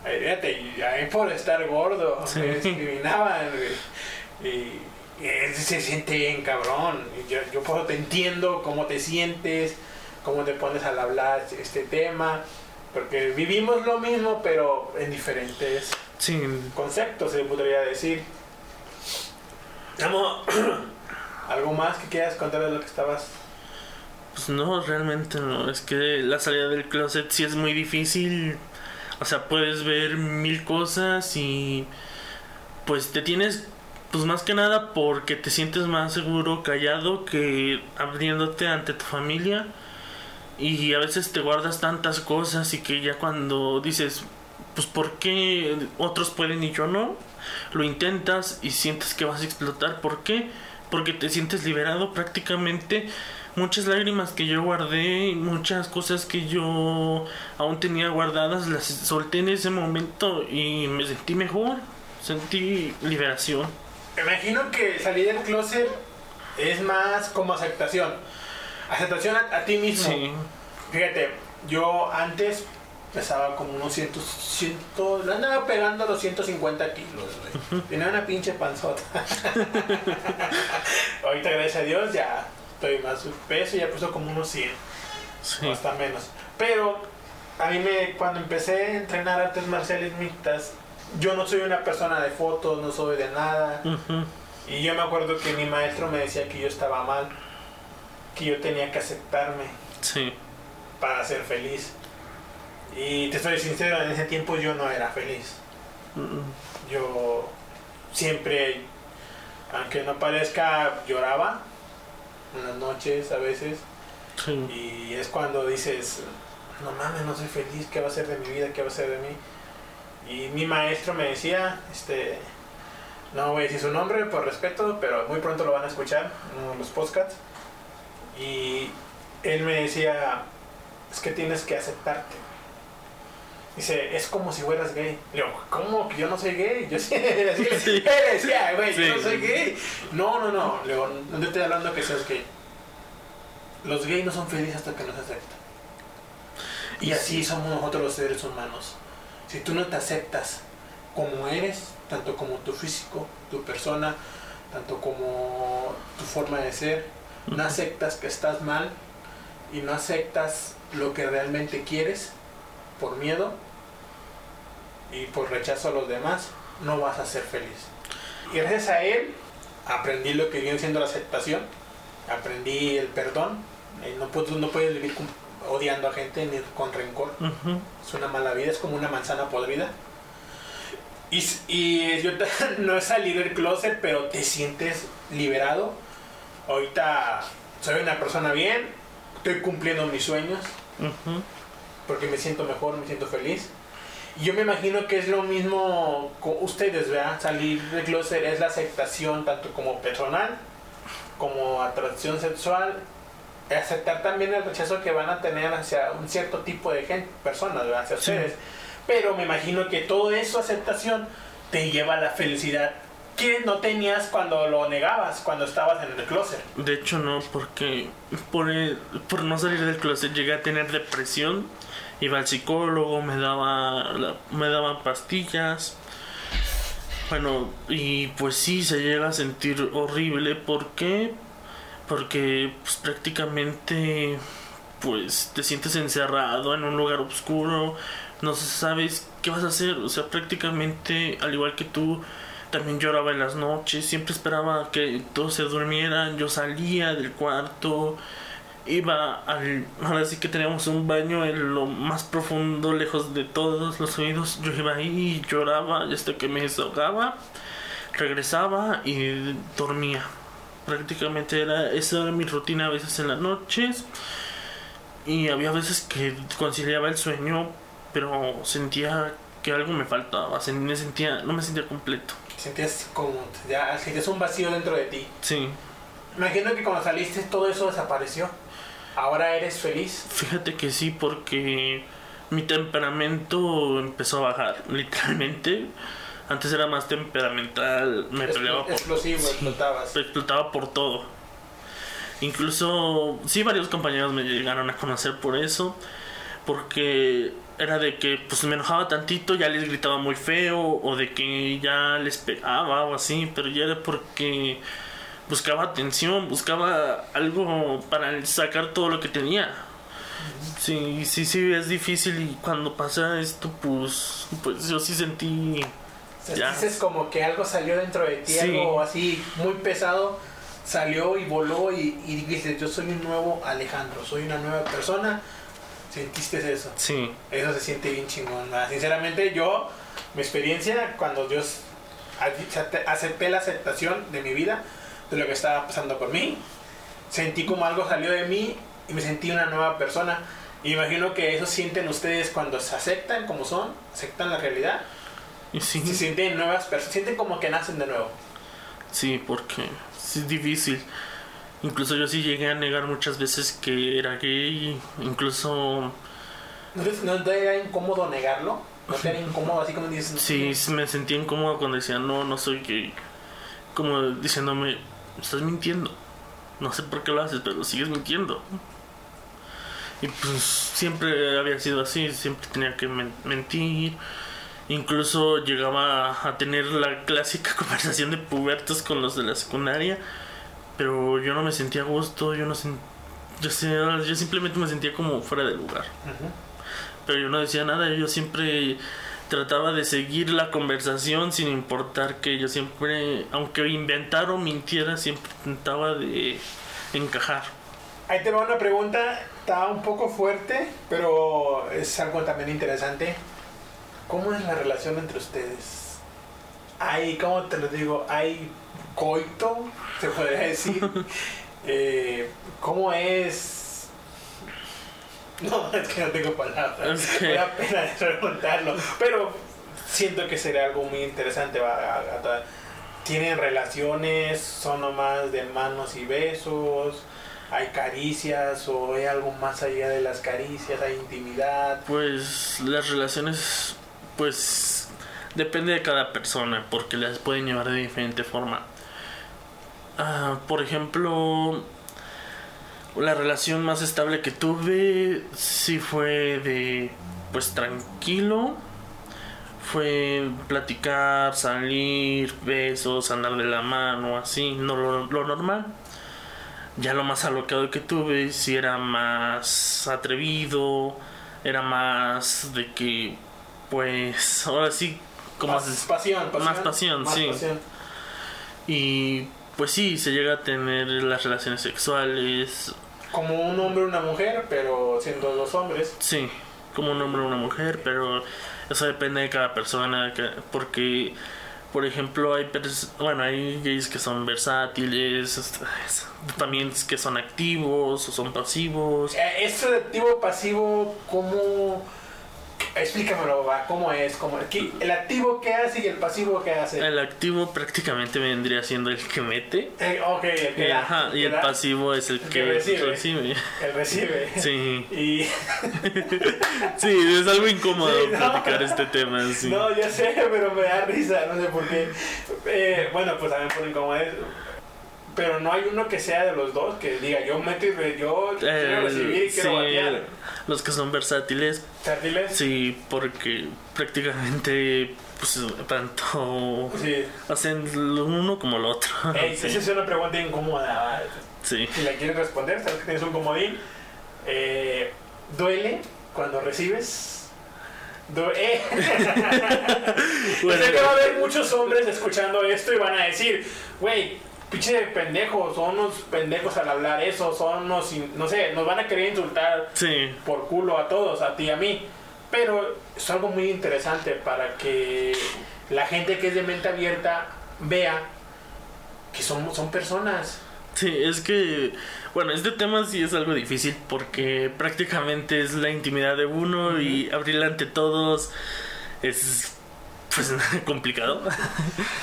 Fíjate, y ahí por estar gordo Sí. me discriminaban. güey. Y, y se siente bien cabrón. Y yo, yo te entiendo cómo te sientes, cómo te pones al hablar este tema. Porque vivimos lo mismo, pero en diferentes Sí. conceptos, se podría decir. Amo, ¿algo más que quieras contar de lo que estabas? Pues no, realmente no. Es que la salida del closet sí es muy difícil. O sea, puedes ver mil cosas y pues te tienes, pues más que nada porque te sientes más seguro callado que abriéndote ante tu familia. Y a veces te guardas tantas cosas y que ya cuando dices, pues ¿por qué otros pueden y yo no? Lo intentas y sientes que vas a explotar. ¿Por qué? Porque te sientes liberado prácticamente. Muchas lágrimas que yo guardé, muchas cosas que yo aún tenía guardadas, las solté en ese momento y me sentí mejor. Sentí liberación. Me imagino que salir del closet es más como aceptación. Aceptación a, a ti mismo. Sí. Fíjate, yo antes pesaba como unos 100, 100 le andaba pegando a los 150 kilos, güey. Tenía una pinche panzota. Ahorita, gracias a Dios, ya estoy más peso, ya puso como unos 100, Sí. o hasta menos. Pero a mí me, cuando empecé a entrenar artes marciales mixtas, yo no soy una persona de fotos, no soy de nada. Y yo me acuerdo que mi maestro me decía que yo estaba mal, que yo tenía que aceptarme Sí. para ser feliz. Y te estoy sincero, en ese tiempo yo no era feliz. Yo siempre, aunque no parezca, lloraba en las noches a veces. Sí. Y es cuando dices, no mames, no soy feliz, ¿qué va a ser de mi vida? ¿Qué va a ser de mí? Y mi maestro me decía, este, no voy a decir su nombre por respeto, pero muy pronto lo van a escuchar en uno de los podcasts. Y él me decía, es que tienes que aceptarte. Dice, es como si fueras gay. Le digo, ¿cómo? Que yo no soy gay. Yo sí, Sí. decía, güey, yo no soy gay. No, no, no. Le digo, no te estoy hablando que seas gay. Los gays no son felices hasta que no se aceptan. Y así somos nosotros los seres humanos. Si tú no te aceptas como eres, tanto como tu físico, tu persona, tanto como tu forma de ser, no aceptas que estás mal y no aceptas lo que realmente quieres por miedo y por rechazo a los demás, no vas a ser feliz. Y gracias a él aprendí lo que viene siendo la aceptación, aprendí el perdón. Eh, No puedes, no puedes vivir odiando a gente ni con rencor. Ujú. Es una mala vida, es como una manzana podrida. Y, y yo no he salido del closet, pero te sientes liberado. Ahorita soy una persona bien, estoy cumpliendo mis sueños, Ujú. Porque me siento mejor, me siento feliz. Y yo me imagino que es lo mismo con ustedes, ¿verdad? Salir del closet es la aceptación tanto como personal, como atracción sexual, aceptar también el rechazo que van a tener hacia un cierto tipo de gente, personas, ¿verdad? Hacia Sí. ustedes. Pero me imagino que todo eso, aceptación, te lleva a la felicidad que no tenías cuando lo negabas, cuando estabas en el closet. De hecho no, porque por, el- por no salir del closet llegué a tener depresión. Iba al psicólogo, me daba me daban pastillas. Bueno, y pues sí, se llega a sentir horrible. ¿Por qué? Porque pues, prácticamente pues te sientes encerrado en un lugar oscuro, no sabes qué vas a hacer, o sea, prácticamente al igual que tú también lloraba en las noches, siempre esperaba que todos se durmieran, yo salía del cuarto, iba al... Ahora sí que teníamos un baño en lo más profundo, lejos de todos los oídos, yo iba ahí y lloraba hasta que me desahogaba, regresaba y dormía. Prácticamente era, esa era mi rutina a veces en las noches y había veces que conciliaba el sueño, pero sentía que algo me faltaba, me sentía, no me sentía completo. Sentías como, ya, sentías un vacío dentro de ti. Sí, Imagino que cuando saliste todo eso desapareció. Ahora eres feliz. fíjate que sí, porque mi temperamento empezó a bajar, literalmente. Antes era más temperamental, me Expl- peleaba por, explosivo, sí, explotabas. explotaba por todo. Incluso, sí, varios compañeros me llegaron a conocer por eso, porque era de que pues me enojaba tantito, ya les gritaba muy feo, o de que ya les pegaba o así, pero ya era porque buscaba atención, buscaba algo para sacar todo lo que tenía. Sí, sí, sí, es difícil y cuando pasa esto, pues, pues yo sí sentí... O sea, Ya. Dices como que algo salió dentro de ti, Sí. algo así muy pesado, salió y voló y, y dices, yo soy un nuevo Alejandro, soy una nueva persona. ¿Sentiste eso? Sí, Eso se siente bien chingón. ¿verdad? Sinceramente, yo, mi experiencia, cuando yo s- acepté- acepté la aceptación de mi vida, de lo que estaba pasando por mí, sentí como algo salió de mí y me sentí una nueva persona. Y imagino que eso sienten ustedes cuando se aceptan como son, aceptan la realidad, y sí. se sienten nuevas personas, sienten como que nacen de nuevo. Sí, porque es difícil. Incluso yo sí llegué a negar muchas veces que era gay. Incluso ¿No te, no te era incómodo negarlo? ¿No te era incómodo así como dices? sí me sentía incómodo cuando decían no, no soy gay. Como diciéndome, estás mintiendo. No sé por qué lo haces, pero sigues mintiendo. Y pues siempre había sido así, siempre tenía que men- mentir. Incluso llegaba a tener la clásica conversación de pubertos con los de la secundaria. Pero yo no me sentía a gusto, yo no yo, simplemente me sentía como fuera de lugar. Pero yo no decía nada, yo siempre trataba de seguir la conversación sin importar que yo siempre, aunque inventara o mintiera, siempre intentaba de encajar. Ahí te va una pregunta, está un poco fuerte, pero es algo también interesante. ¿Cómo es la relación entre ustedes? Hay, ¿cómo te lo digo? Hay coito, se podría decir. Eh, ¿Cómo es? No, es que no tengo palabras. Que- Me da pena preguntarlo. Pero siento que sería algo muy interesante. va, a- a- a- ¿Tienen relaciones? ¿Son nomás de manos y besos? ¿Hay caricias o hay algo más allá de las caricias? ¿Hay intimidad? Pues las relaciones, pues depende de cada persona, porque las pueden llevar de diferente forma. Ah, por ejemplo, la relación más estable que tuve sí fue de, pues tranquilo. Fue platicar, salir, besos, andar de la mano, así, no lo, lo normal. Ya lo más alocado que tuve, sí era más atrevido, era más de que, pues, ahora sí, como Más se- pasión, pasión. más pasión, sí. pasión. Y pues sí, se llega a tener las relaciones sexuales, Como un hombre y una mujer, pero siendo dos hombres. sí, como un hombre o una mujer, pero Eso depende de cada persona, que- porque, por ejemplo, hay, bueno, hay gays que son versátiles, es- también que son activos o son pasivos. Eh, de activo pasivo, ¿cómo? Explícamelo, va, ¿cómo es? ¿Cómo... ¿Qué- ¿El activo qué hace y el pasivo qué hace? El activo prácticamente vendría siendo el que mete. Eh, ok, el que Eh, ajá, y el da, pasivo es el que que recibe. recibe. El recibe. Sí, Y... sí, es algo incómodo Sí, no. platicar este tema. Sí. No, yo sé, pero me da risa, no sé por qué. Eh, bueno, pues también por incomodidad. Pero no hay uno que sea de los dos que diga yo meto y re- yo quiero recibir y quiero sí, batear. los que son versátiles, ¿Sardiles? sí, porque prácticamente pues tanto Sí. hacen lo uno como lo otro. Ey, Sí, Esa es una pregunta incómoda. sí. Si la quieres responder, sabes que tienes un comodín. Eh, ¿Duele cuando recibes? Eh. Bueno, sé que va a haber muchos hombres escuchando esto y van a decir, güey, pinche pendejos, son unos pendejos al hablar eso, son unos, no sé, nos van a querer insultar sí, por culo a todos, a ti y a mí. Pero es algo muy interesante para que la gente que es de mente abierta vea que son, son personas. sí, es que, bueno, este tema sí es algo difícil porque prácticamente es la intimidad de uno y abrirla ante todos es pues complicado.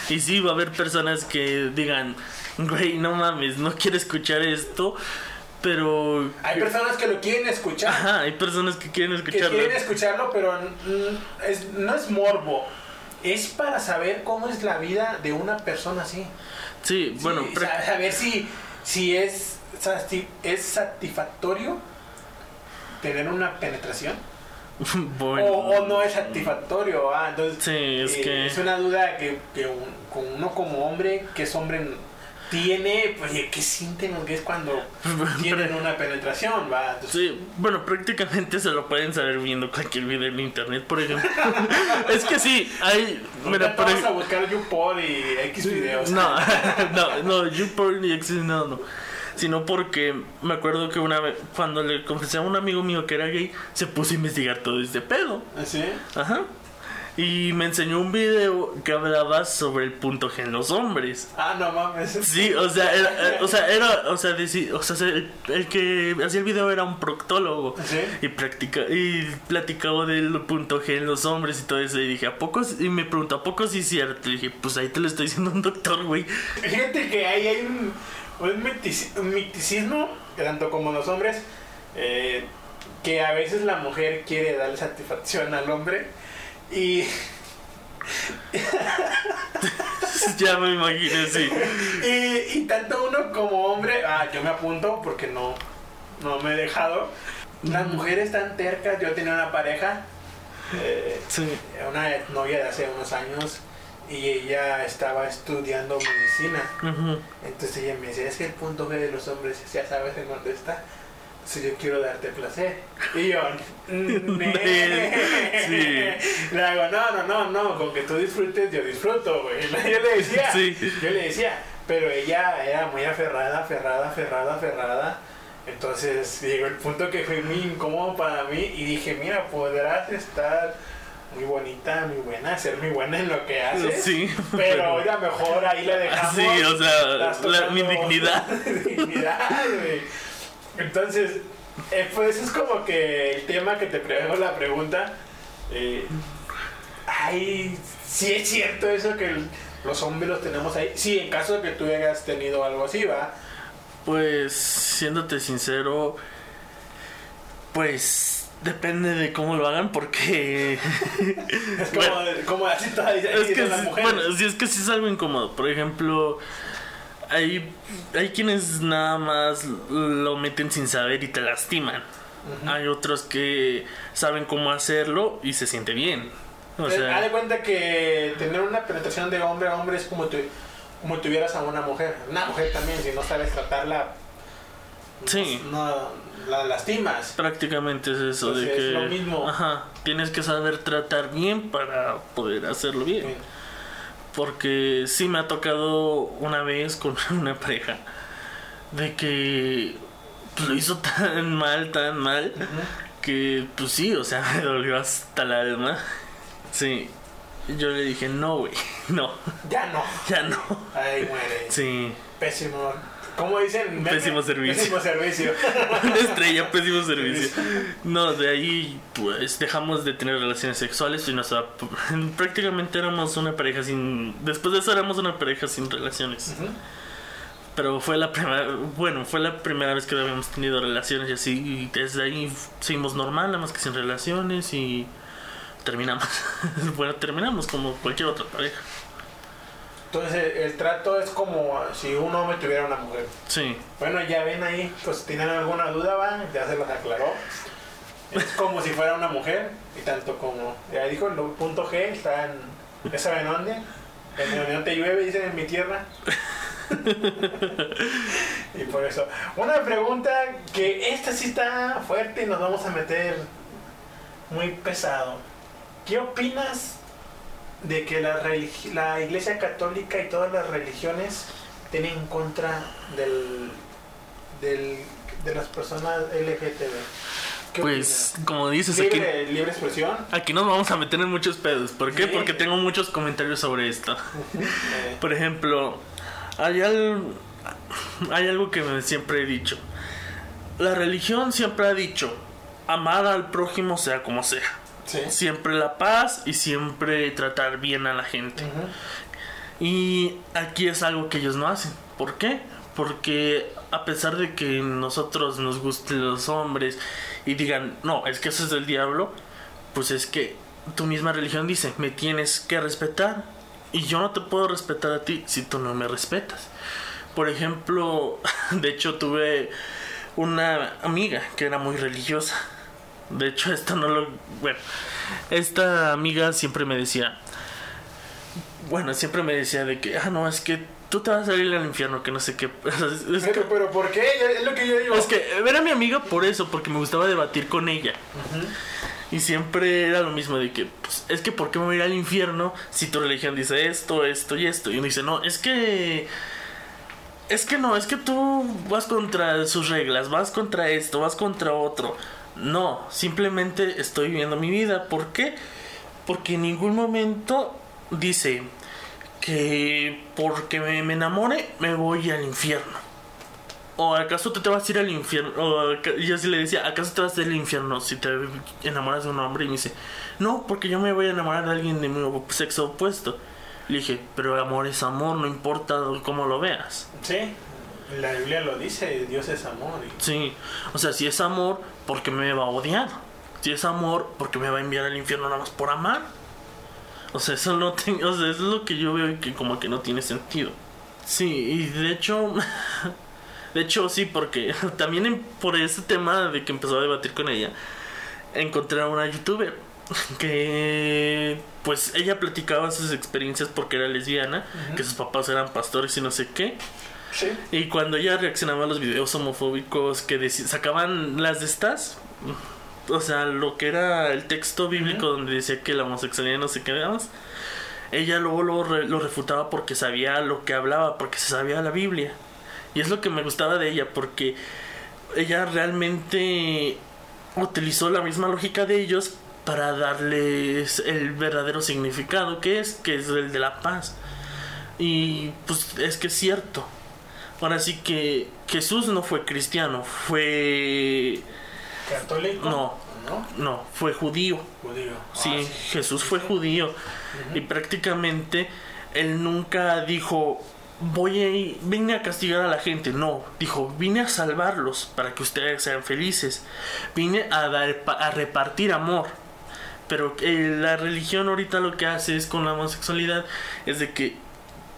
y sí, va a haber personas que digan, güey, no mames, no quiero escuchar esto, pero... Hay personas que lo quieren escuchar, Ajá, hay personas que quieren que escucharlo. quieren escucharlo, pero es- no es morbo. Es para saber cómo es la vida de una persona así. Sí, bueno, Sí, sa- saber si, si es, es satisfactorio tener una penetración bueno. o, o no es satisfactorio. ah, entonces, Sí, es eh, que... es una duda que, que un- uno como hombre, que es hombre, tiene, pues, ¿qué sienten qué es cuando tienen una penetración? Va? Entonces, Sí, bueno, prácticamente se lo pueden saber viendo cualquier video en internet, por ejemplo. es que sí, hay... Mira, por vamos a buscar YouPorn y X videos. No, no, no, YouPorn y Exis, no, no. Sino porque me acuerdo que una vez, cuando le confesé a un amigo mío que era gay, se puso a investigar todo este pedo. ¿Sí? Ajá. Y me enseñó un video que hablaba sobre el punto G en los hombres. Ah, no mames. Sí, o sea, era, eh, o sea, era, o sea, deci- o sea, el, el que hacía el video era un proctólogo ¿Sí? y practica y platicaba del punto G en los hombres y todo eso y dije, ¿a poco? sí?" Y me preguntó, ¿a poco sí es cierto? Y dije, pues ahí te lo estoy diciendo un doctor, güey. Fíjate que ahí hay un, un, mitici- un miticismo, tanto como los hombres, eh, que a veces la mujer quiere darle satisfacción al hombre y, ya me imaginé, sí. y, y tanto uno como hombre, ah, yo me apunto porque no, no me he dejado. Las mujeres tan tercas, yo tenía una pareja, eh, Sí. una novia de hace unos años, y ella estaba estudiando medicina. Entonces ella me decía, es que el punto G de los hombres ya sabes en dónde está. Si yo quiero darte placer. Y yo, "Mm, ne". Sí. Le hago, no, no, no, no, con que tú disfrutes, yo disfruto, güey. Yo le decía, Sí. yo le decía, pero ella era muy aferrada, aferrada, aferrada, aferrada. Entonces llegó el punto que fue muy incómodo para mí y dije, mira, podrás estar muy bonita, muy buena, ser muy buena en lo que haces. Sí, Pero oiga, mejor ahí la dejamos. Sí, o sea, la- mi dignidad. dignidad, güey. Entonces, eh, pues es como que el tema que te pregunto la pregunta. Eh, ay, sí es cierto eso que el- los hombres los tenemos ahí. Sí, en caso de que tú hayas tenido algo así, va. Pues, siéndote sincero, pues depende de cómo lo hagan porque... Es como, Bueno. como así todas es que, las sí- mujeres. bueno, sí, es que sí es algo incómodo. Por ejemplo, hay, hay quienes nada más lo meten sin saber y te lastiman. Hay otros que saben cómo hacerlo y se siente bien. O Eh, haz de sea, cuenta que tener una penetración de hombre a hombre es como, tu, como tuvieras a una mujer. Una mujer también, si no sabes tratarla, Sí. no, la lastimas. prácticamente es eso de Pues que... es lo mismo. Ajá, tienes que saber tratar bien para poder hacerlo bien. Porque sí me ha tocado una vez con una pareja de que pues, lo hizo tan mal, tan mal, que pues sí, o sea, me dolió hasta el alma. Sí. Yo le dije, no, güey, no, Ya no. ya no. Ahí muere. Sí, Pésimo. ¿Cómo dicen? Pésimo servicio. Pésimo servicio. una estrella, pésimo servicio. No, de ahí, pues, dejamos de tener relaciones sexuales y nos... Prácticamente éramos una pareja sin... Después de eso éramos una pareja sin relaciones. Pero fue la primera, bueno, fue la primera vez que habíamos tenido relaciones y así, y desde ahí seguimos normal, nada más que sin relaciones y terminamos. bueno, terminamos como cualquier otra pareja. Entonces el, trato es como si un hombre tuviera una mujer. Sí, Bueno, ya ven ahí, pues si tienen alguna duda, va, ya se los aclaró. Es como si fuera una mujer, y tanto como, ya dijo, el punto G está en, ¿ya saben dónde? En unión te llueve, dicen en mi tierra. y por eso. Una pregunta que esta sí está fuerte y nos vamos a meter muy pesado. ¿Qué opinas de que la, la Iglesia Católica y todas las religiones tienen en contra del, del, de las personas LGTB? ¿Qué pues como dices aquí, libre, libre expresión. aquí nos vamos a meter en muchos pedos. ¿Por qué? Sí. Porque tengo muchos comentarios sobre esto. Por ejemplo, hay, al- hay algo que me siempre he dicho. La religión siempre ha dicho, amar al prójimo sea como sea. Sí. Siempre la paz y siempre tratar bien a la gente. Y aquí es algo que ellos no hacen. ¿Por qué? Porque a pesar de que nosotros nos gusten los hombres y digan, no, es que eso es del diablo, pues es que tu misma religión dice, me tienes que respetar y yo no te puedo respetar a ti si tú no me respetas. Por ejemplo, de hecho tuve una amiga que era muy religiosa. De hecho, esto no lo... Bueno, esta amiga siempre me decía, bueno, siempre me decía de que, ah, no, es que tú te vas a ir al infierno, que no sé qué. Es que, Pero, pero ¿por qué? Es lo que yo digo. es que era mi amiga por eso, porque me gustaba debatir con ella. Y siempre era lo mismo de que, pues, es que ¿por qué me voy a ir al infierno si tu religión dice esto, esto y esto? Y uno dice, no, es que... Es que no, es que tú vas contra sus reglas, vas contra esto, vas contra otro. No, simplemente estoy viviendo mi vida. ¿Por qué? Porque en ningún momento dice que porque me, enamore me voy al infierno. ¿O acaso te vas a ir al infierno? O yo sí le decía, ¿acaso te vas a ir al infierno si te enamoras de un hombre? Y me dice, no, porque yo me voy a enamorar de alguien de mi sexo opuesto. Le dije, pero amor es amor, no importa cómo lo veas. Sí, la Biblia lo dice, Dios es amor. y- Sí, o sea, si es amor, ¿por qué me va a odiar? Si es amor, ¿por qué me va a enviar al infierno nada más por amar? O sea, eso no tiene, o sea, eso es lo que yo veo y que como que no tiene sentido. Sí, y de hecho, de hecho sí, porque también en- por ese tema de que empezó a debatir con ella, encontré a una youtuber que pues ella platicaba sus experiencias porque era lesbiana, que sus papás eran pastores y no sé qué. Sí. Y cuando ella reaccionaba a los videos homofóbicos que sacaban las de estas, o sea, lo que era el texto bíblico donde decía que la homosexualidad no se qué más, ella luego, re- lo refutaba porque sabía lo que hablaba, porque se sabía la Biblia. Y es lo que me gustaba de ella, porque ella realmente utilizó la misma lógica de ellos para darles el verdadero significado que es, que es el de la paz. Y pues es que es cierto. Ahora sí que Jesús no fue cristiano, fue... ¿Católico? No. ¿No? No, fue judío. Judío. Sí, Ah, Jesús fue judío. Y prácticamente él nunca dijo, voy a ir, vine a castigar a la gente. No, dijo, vine a salvarlos para que ustedes sean felices. Vine a, dar, a repartir amor. Pero eh, la religión ahorita lo que hace es con la homosexualidad es de que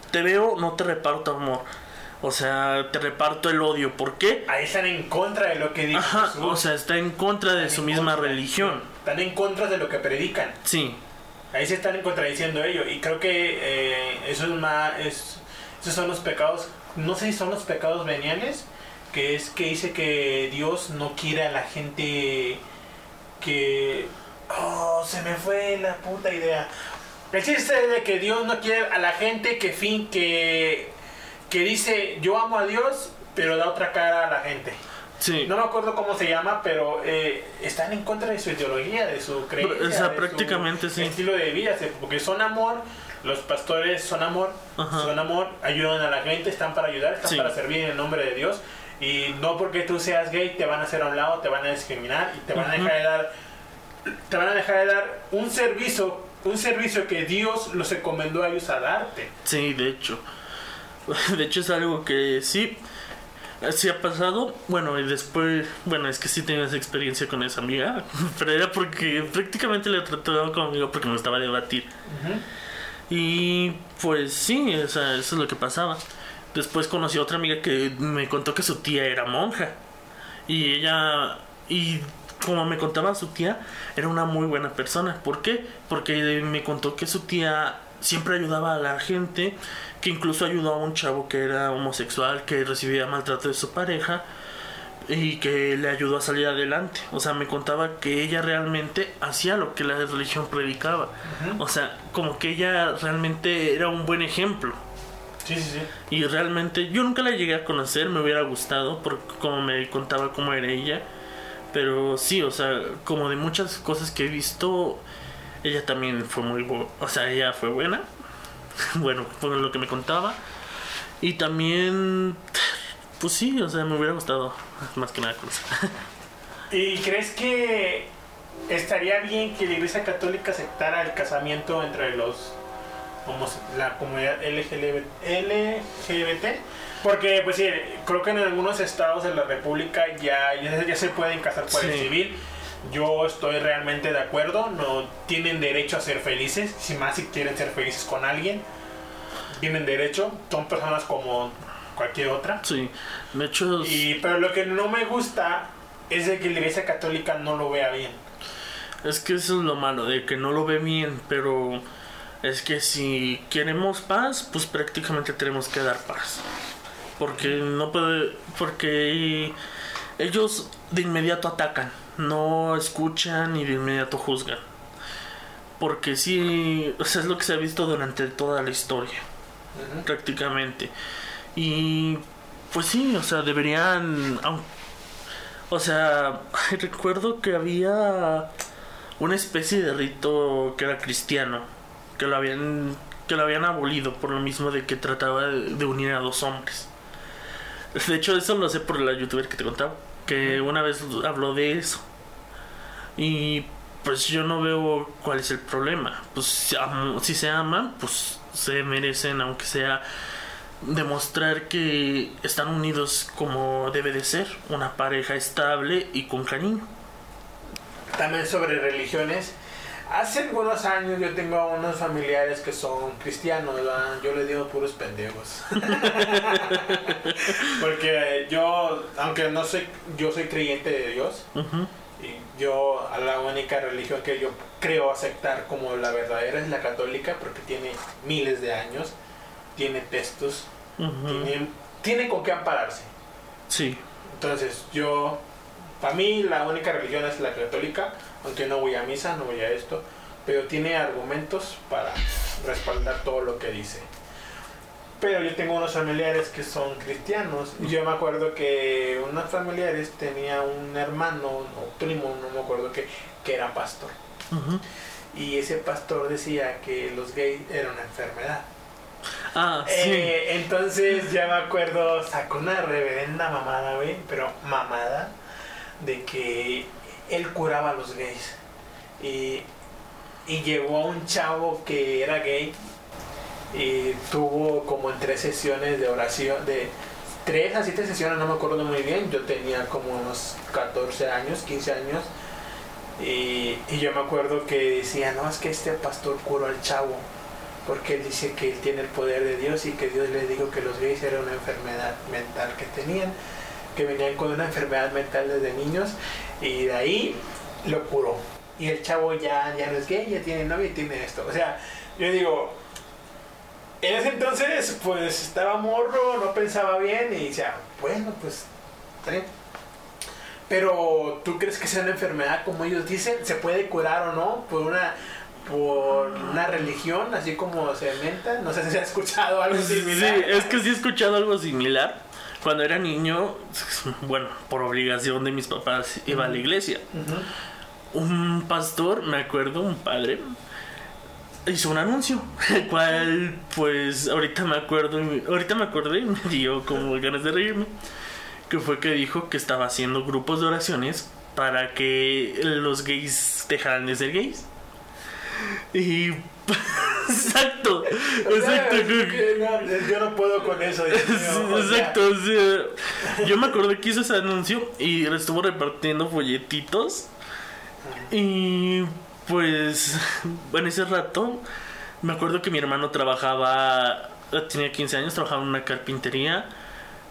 te veo, no te reparto amor. O sea, te reparto el odio. ¿Por qué? Ahí están en contra de lo que dice Ajá, Jesús. o sea, está en contra de Están su misma contra. religión. Están en contra de lo que predican. Sí, Ahí se están contradiciendo ellos. Y creo que eh, eso es más. Es, esos son los pecados. No sé si son los pecados veniales. Que es que dice que Dios no quiere a la gente que. Oh, se me fue la puta idea. El chiste es de que Dios no quiere a la gente que fin que que dice yo amo a Dios, pero da otra cara a la gente. Sí. No me acuerdo cómo se llama, pero eh, están en contra de su ideología, de su creencia. O sea, de su prácticamente sí. Estilo de vida, porque son amor. Los pastores son amor, Ajá. son amor, ayudan a la gente, están para ayudar, están Sí. para servir en el nombre de Dios. Y no porque tú seas gay te van a hacer a un lado, te van a discriminar y te van a Ujú. dejar de dar, te van a dejar de dar un servicio, un servicio que Dios los encomendó a ellos a darte. Sí, de hecho. De hecho es algo que sí, sí ha pasado. Bueno, y después, bueno, es que sí tenía esa experiencia con esa amiga, pero era porque prácticamente le trataba como amigo porque me gustaba debatir. Y pues sí, o sea, eso es lo que pasaba. Después conocí a otra amiga que me contó que su tía era monja. Y ella, y como me contaba su tía, era una muy buena persona. ¿Por qué? Porque me contó que su tía siempre ayudaba a la gente, que incluso ayudó a un chavo que era homosexual, que recibía maltrato de su pareja y que le ayudó a salir adelante. O sea, me contaba que ella realmente hacía lo que la religión predicaba. O sea, como que ella realmente era un buen ejemplo. Sí, sí, sí. Y realmente yo nunca la llegué a conocer, me hubiera gustado, porque como me contaba cómo era ella. Pero sí, o sea, como de muchas cosas que he visto, ella también fue muy buena. O sea, ella fue buena. bueno, por lo que me contaba. Y también, pues sí, o sea, me hubiera gustado más que nada conocer. ¿Y crees que estaría bien que la Iglesia Católica aceptara el casamiento entre los la comunidad LGBT, LGBT? Porque, pues sí, creo que en algunos estados de la República ya, ya, ya se pueden casar por el civil. Yo estoy realmente de acuerdo, no tienen derecho a ser felices, si más si quieren ser felices con alguien, tienen derecho, son personas como cualquier otra. Sí, de hecho, Y, pero lo que no me gusta es de que la iglesia católica no lo vea bien. Es que eso es lo malo, de que no lo ve bien, pero es que si queremos paz, pues prácticamente tenemos que dar paz. Porque no puede, porque ellos de inmediato atacan, no escuchan y de inmediato juzgan. Porque sí, o sea, es lo que se ha visto durante toda la historia, prácticamente. Y pues sí, o sea, deberían, o sea, recuerdo que había una especie de rito que era cristiano, que lo habían que lo habían abolido por lo mismo de que trataba de, de unir a dos hombres. De hecho, eso lo sé por la youtuber que te contaba, que una vez habló de eso. Y pues yo no veo cuál es el problema. Pues si se aman, pues se merecen, aunque sea demostrar que están unidos como debe de ser, una pareja estable y con cariño. También sobre religiones. Hace algunos años yo tengo a unos familiares que son cristianos, ¿verdad? yo les digo puros pendejos. Porque yo, aunque no soy, yo soy creyente de Dios, y yo a la única religión que yo creo aceptar como la verdadera es la católica, porque tiene miles de años, tiene textos, tiene, tiene con qué ampararse. Sí, Entonces, yo, para mí la única religión es la católica, aunque no voy a misa, no voy a esto, pero tiene argumentos para respaldar todo lo que dice. Pero yo tengo unos familiares que son cristianos y yo me acuerdo que unos familiares tenía un hermano o primo, no me acuerdo qué, que era pastor. Ujú. Y ese pastor decía que los gays eran una enfermedad. Ah, sí. Eh, entonces ya me acuerdo, sacó una reverenda mamada, güey, pero mamada, de que él curaba a los gays. Y, y llegó a un chavo que era gay y tuvo como en tres sesiones de oración, de tres a siete sesiones, no me acuerdo muy bien, yo tenía como unos 14 años, 15 años. Y, y yo me acuerdo que decía, no, es que este pastor curó al chavo porque él dice que él tiene el poder de Dios y que Dios le dijo que los gays era una enfermedad mental que tenían, que venían con una enfermedad mental desde niños y de ahí lo curó. Y el chavo ya, ya no es gay, ya tiene novia y tiene esto. O sea, yo digo, en ese entonces pues estaba morro, no pensaba bien y decía, bueno, pues. Pero tú crees que sea una enfermedad como ellos dicen, se puede curar o no por una por una religión, así como se menta. No sé si se ha escuchado algo Sí, similar. es que sí he escuchado algo similar, cuando era niño, bueno, por obligación de mis papás, iba a la iglesia. Un pastor, me acuerdo, un padre, hizo un anuncio, el cual, pues, ahorita me acuerdo, ahorita me acordé y me dio como ganas de reírme, que fue que dijo que estaba haciendo grupos de oraciones para que los gays dejaran de ser gays. Y exacto, exacto. yo no puedo con eso. exacto, yo me acuerdo que hizo ese anuncio y estuvo repartiendo folletitos. Y pues, en ese rato, me acuerdo que mi hermano trabajaba, tenía 15 años, trabajaba en una carpintería.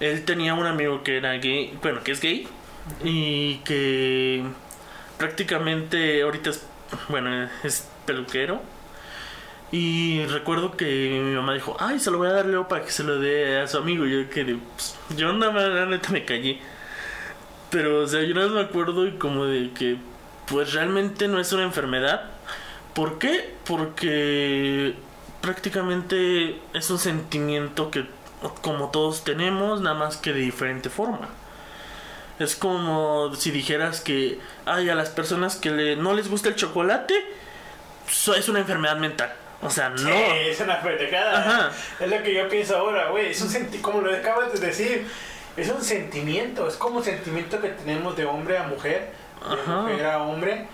Él tenía un amigo que era gay, bueno, que es gay, y que prácticamente ahorita es, bueno, es peluquero. Y recuerdo que mi mamá dijo, ay, se lo voy a dar Leo para que se lo dé a su amigo. Y yo que pues, yo nada más, la neta me callé. Pero, o sea, yo nada más me acuerdo y como de que, pues realmente no es una enfermedad. ¿Por qué? Porque prácticamente es un sentimiento que como todos tenemos, nada más que de diferente forma. Es como si dijeras que ay, a las personas que le, no les gusta el chocolate, es una enfermedad mental. O sea, no. es una pendejada. Es lo que yo pienso ahora, güey. Es un sentimiento, como lo acabas de decir, es un sentimiento. Es como un sentimiento que tenemos de hombre a mujer, de mujer a hombre.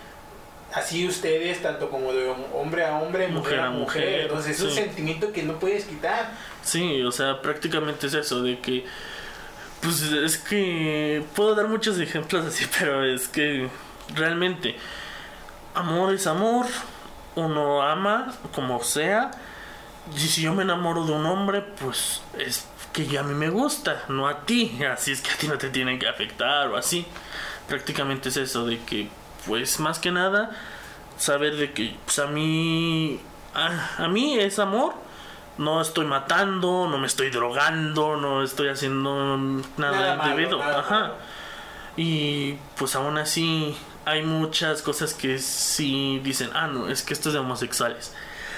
Así ustedes, tanto como de hombre a hombre, mujer, a mujer. Entonces es un sentimiento que no puedes quitar. Sí, o sea, prácticamente es eso, de que pues es que puedo dar muchos ejemplos así, pero es que realmente amor es amor, uno ama como sea, y si yo me enamoro de un hombre, pues es que ya a mí me gusta, no a ti, así es que a ti no te tienen que afectar o así. Prácticamente es eso, de que pues más que nada saber de que pues a mí a mí es amor no estoy matando, no me estoy drogando, no estoy haciendo nada, indebido. Ajá. Y pues aún así hay muchas cosas que sí dicen, ah, no, es que esto es de homosexuales.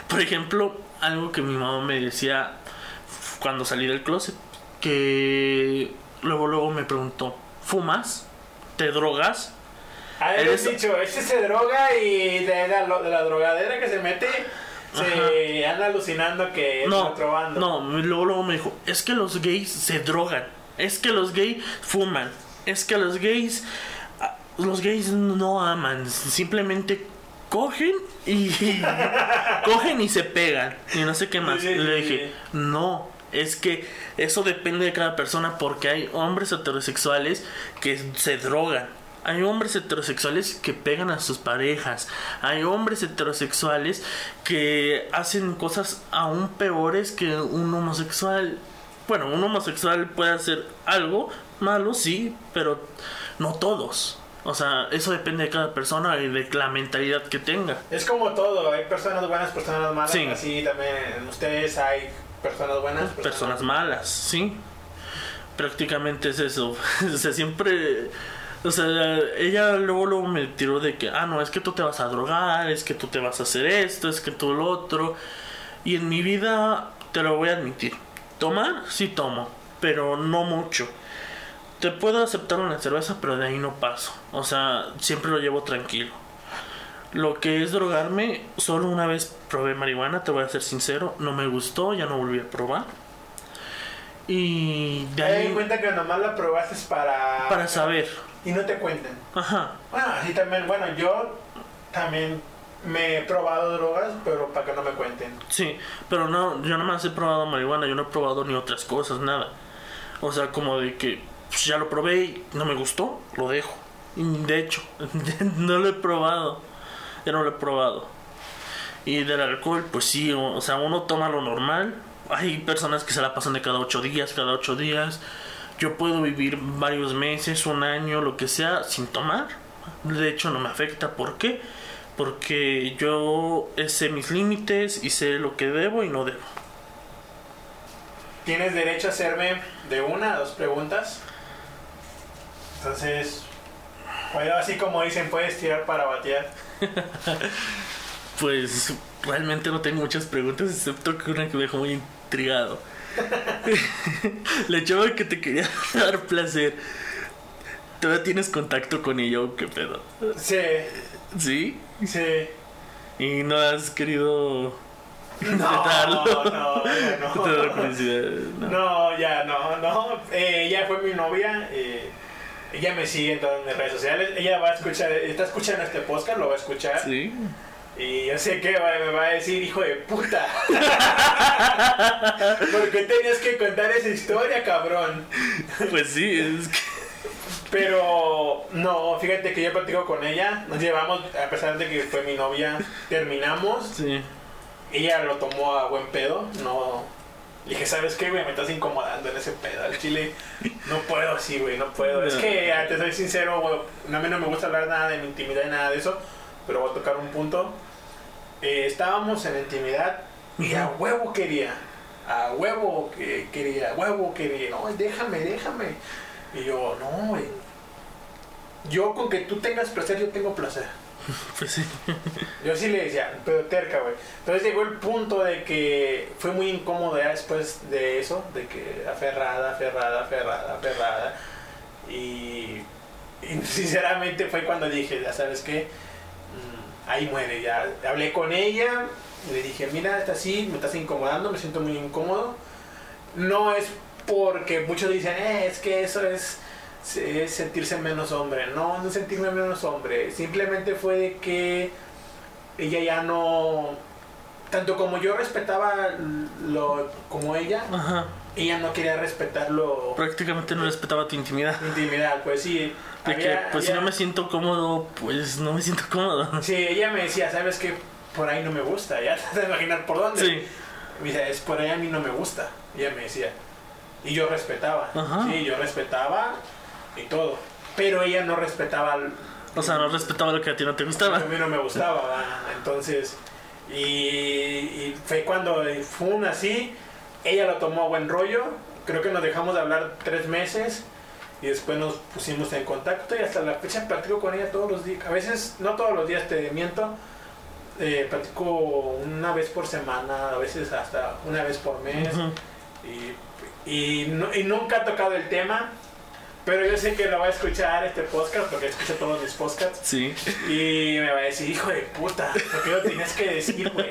Por ejemplo, algo que mi mamá me decía cuando salí del closet, que luego luego me preguntó, ¿fumas? ¿Te drogas? Ah, eres dicho, este se droga y de la, de la drogadera que se mete se anda alucinando que no, otro bando. No, luego, luego me dijo, es que los gays se drogan, es que los gays fuman, es que los gays, los gays no aman, simplemente cogen y, cogen y se pegan y no sé qué más. Le dije, no, es que eso depende de cada persona porque hay hombres heterosexuales que se drogan hay hombres heterosexuales que pegan a sus parejas. Hay hombres heterosexuales que hacen cosas aún peores que un homosexual. Bueno, un homosexual puede hacer algo malo, sí, pero no todos. O sea, eso depende de cada persona y de la mentalidad que tenga. Es como todo, hay personas buenas, personas malas. Sí. Así también en ustedes hay personas buenas, personas, personas malas, sí. Prácticamente es eso. o sea, siempre o sea, ella luego, luego me tiró de que, ah, no, es que tú te vas a drogar, es que tú te vas a hacer esto, es que tú lo otro. Y en mi vida, te lo voy a admitir, tomar, sí tomo, pero no mucho. Te puedo aceptar una cerveza, pero de ahí no paso. O sea, siempre lo llevo tranquilo. Lo que es drogarme, solo una vez probé marihuana, te voy a ser sincero, no me gustó, ya no volví a probar. Y de ahí... en cuenta que nomás la probaste para... Para saber y no te cuenten. Ajá. Bueno, así también, bueno, yo también me he probado drogas, pero para que no me cuenten. Sí, pero no, yo no más he probado marihuana, yo no he probado ni otras cosas, nada. O sea, como de que pues, ya lo probé y no me gustó, lo dejo. de hecho, no lo he probado. Ya no lo he probado. Y del alcohol, pues sí, o, sea, uno toma lo normal. Hay personas que se la pasan de cada ocho días, cada ocho días. Yo puedo vivir varios meses, un año, lo que sea, sin tomar. De hecho, no me afecta. ¿Por qué? Porque yo sé mis límites y sé lo que debo y no debo. Tienes derecho a hacerme de una a dos preguntas. Entonces, bueno, así como dicen, puedes tirar para batear. pues realmente no tengo muchas preguntas, excepto que una que me dejó muy intrigado. La chava que te quería dar placer. ¿Todavía tienes contacto con ella o qué pedo? Sí, ¿Sí? sí. Y no has querido No, intentarlo. no, ya no. Da curiosidad, no. No, ya no, no. Eh, ella fue mi novia. eh, ella me sigue en todas mis redes sociales. Ella va a escuchar, está escuchando este podcast, lo va a escuchar. Sí. Y yo sé que va- me va a decir, hijo de puta. ¿Por qué tenías que contar esa historia, cabrón? Pues sí, es que. Pero no, fíjate que yo platico con ella. Nos llevamos, a pesar de que fue mi novia, terminamos. Sí. Ella lo tomó a buen pedo. No. Le dije, ¿sabes qué, güey? Me estás incomodando en ese pedo. Al chile, no puedo así, güey, no puedo. Es que, ah, te soy sincero, güey, a mí no me gusta hablar nada de mi intimidad y nada de eso. Pero voy a tocar un punto. Eh, estábamos en la intimidad y a huevo quería. A huevo que quería, a huevo quería. No, déjame, déjame. Y yo, no, güey. Yo con que tú tengas placer, yo tengo placer. Pues sí. Yo sí le decía, pero terca, güey. Entonces llegó el punto de que fue muy incómodo ya después de eso, de que aferrada, aferrada, aferrada, aferrada. Y, sinceramente fue cuando dije, ya sabes qué, Mm, ahí muere ya. Hablé con ella, le dije, mira, está así, me estás incomodando, me siento muy incómodo. No es porque muchos dicen, eh, es que eso es, es sentirse menos hombre. No, no sentirme menos hombre. Simplemente fue de que ella ya no. Tanto como yo respetaba lo como ella, Ajá. ella no quería respetarlo. Prácticamente no respetaba tu intimidad. Intimidad, pues sí. De que, había- pues si había- no me siento cómodo, pues no me siento cómodo. Sí, ella me decía, ¿sabes qué? Por ahí no me gusta. Ya te a imaginar por dónde. Sí. Me dice, es por ahí a mí no me gusta. Ella me decía. Y yo respetaba. Ajá. Sí, yo respetaba y todo. Pero ella no respetaba. el- O sea, no respetaba lo que a ti no te A gustaba. mí no me gustaba. ¿va? Entonces, y, y fue cuando fue un así. Ella lo tomó a buen rollo. Creo que nos dejamos de hablar tres meses. Y después nos pusimos en contacto y hasta la fecha platico con ella todos los días. A veces, no todos los días te miento. Eh, platico una vez por semana, a veces hasta una vez por mes. Ujú. Y, y, no- y nunca ha tocado el tema. Pero yo sé que lo va a escuchar este podcast porque escucha todos mis podcasts. Sí. Y me va a decir, hijo de puta, ¿por qué lo tienes que decir, güey?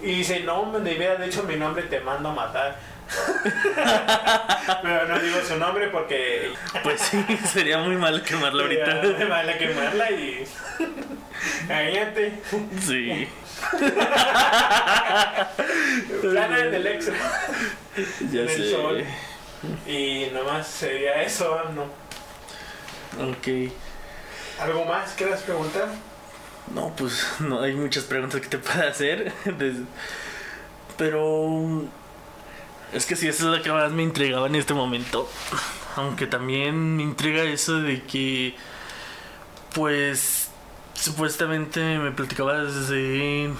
Y dice, no, me de hubiera dicho mi nombre, te mando a matar. Pero no digo su nombre porque Pues sí, sería muy mal quemarlo me ahorita. vale quemarla y. Cállate. Sí. Plana en el ex. Ya En el sé. sol. Y nomás sería eso, ¿no? Ok. ¿Algo más quieras preguntar? No, pues no hay muchas preguntas que te pueda hacer. Pero es que sí, eso es lo que más me intrigaba en este momento. Aunque también me intriga eso de que, pues, supuestamente me platicabas de...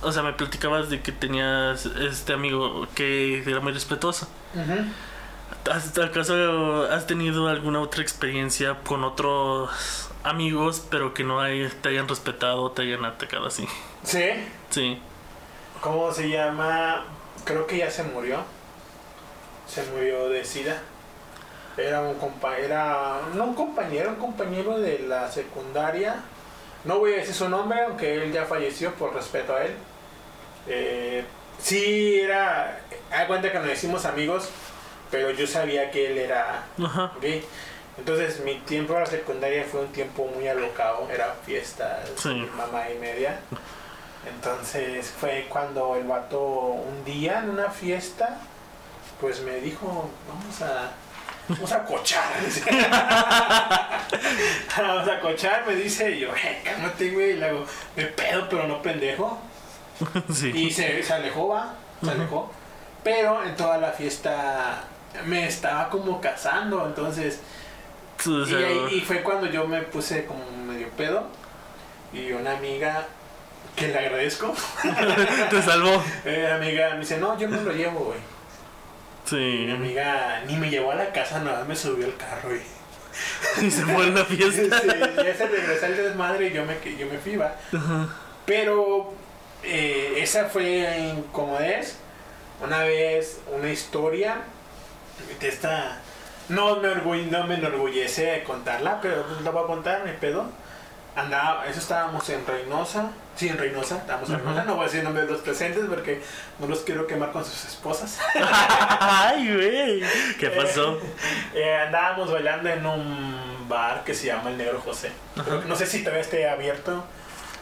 O sea, me platicabas de que tenías este amigo que era muy respetuoso. ¿Has, ¿Acaso has tenido alguna otra experiencia con otros amigos, pero que no hay- te hayan respetado o te hayan atacado así? Sí. Sí. ¿Cómo se llama? Creo que ya se murió. Se murió de SIDA. Era un compa era no un compañero, un compañero de la secundaria. No voy a decir su nombre, aunque él ya falleció por respeto a él. Eh, sí, era. Hay cuenta que nos hicimos amigos, pero yo sabía que él era Ajá. gay. Entonces mi tiempo en la secundaria fue un tiempo muy alocado, era fiestas, Sí. mamá y media. Entonces fue cuando el vato un día en una fiesta, pues me dijo, vamos a, vamos a cochar. vamos a cochar, me dice, y yo, eh, cálmate, güey, y le hago, me pedo, pero no pendejo. Sí. Y se, se alejó, va, se alejó. Pero en toda la fiesta me estaba como casando, entonces y, ahí- y fue cuando yo me puse como medio pedo. Y una amiga, que le agradezco, te salvó. eh, amiga me dice, no, yo no lo llevo, güey. Y mi Sí. amiga ni me llevó a la casa, nada más me subió el carro y... Y se fue a la Sí, fiesta. ya se regresó el desmadre y yo me, yo me fui, va. Ajá. Pero eh, esa fue incomodez una vez una historia de esta. No me, orgull- no me enorgullece contarla, pero pues la voy a contar, me pedo. Andaba, eso estábamos en Reynosa. Sí, en Reynosa, estábamos en. Reynosa. No voy a decir el nombre de los presentes porque no los quiero quemar con sus esposas. Ay, güey. ¿Qué pasó? Eh, andábamos bailando en un bar que se llama El Negro José. No sé si todavía esté abierto.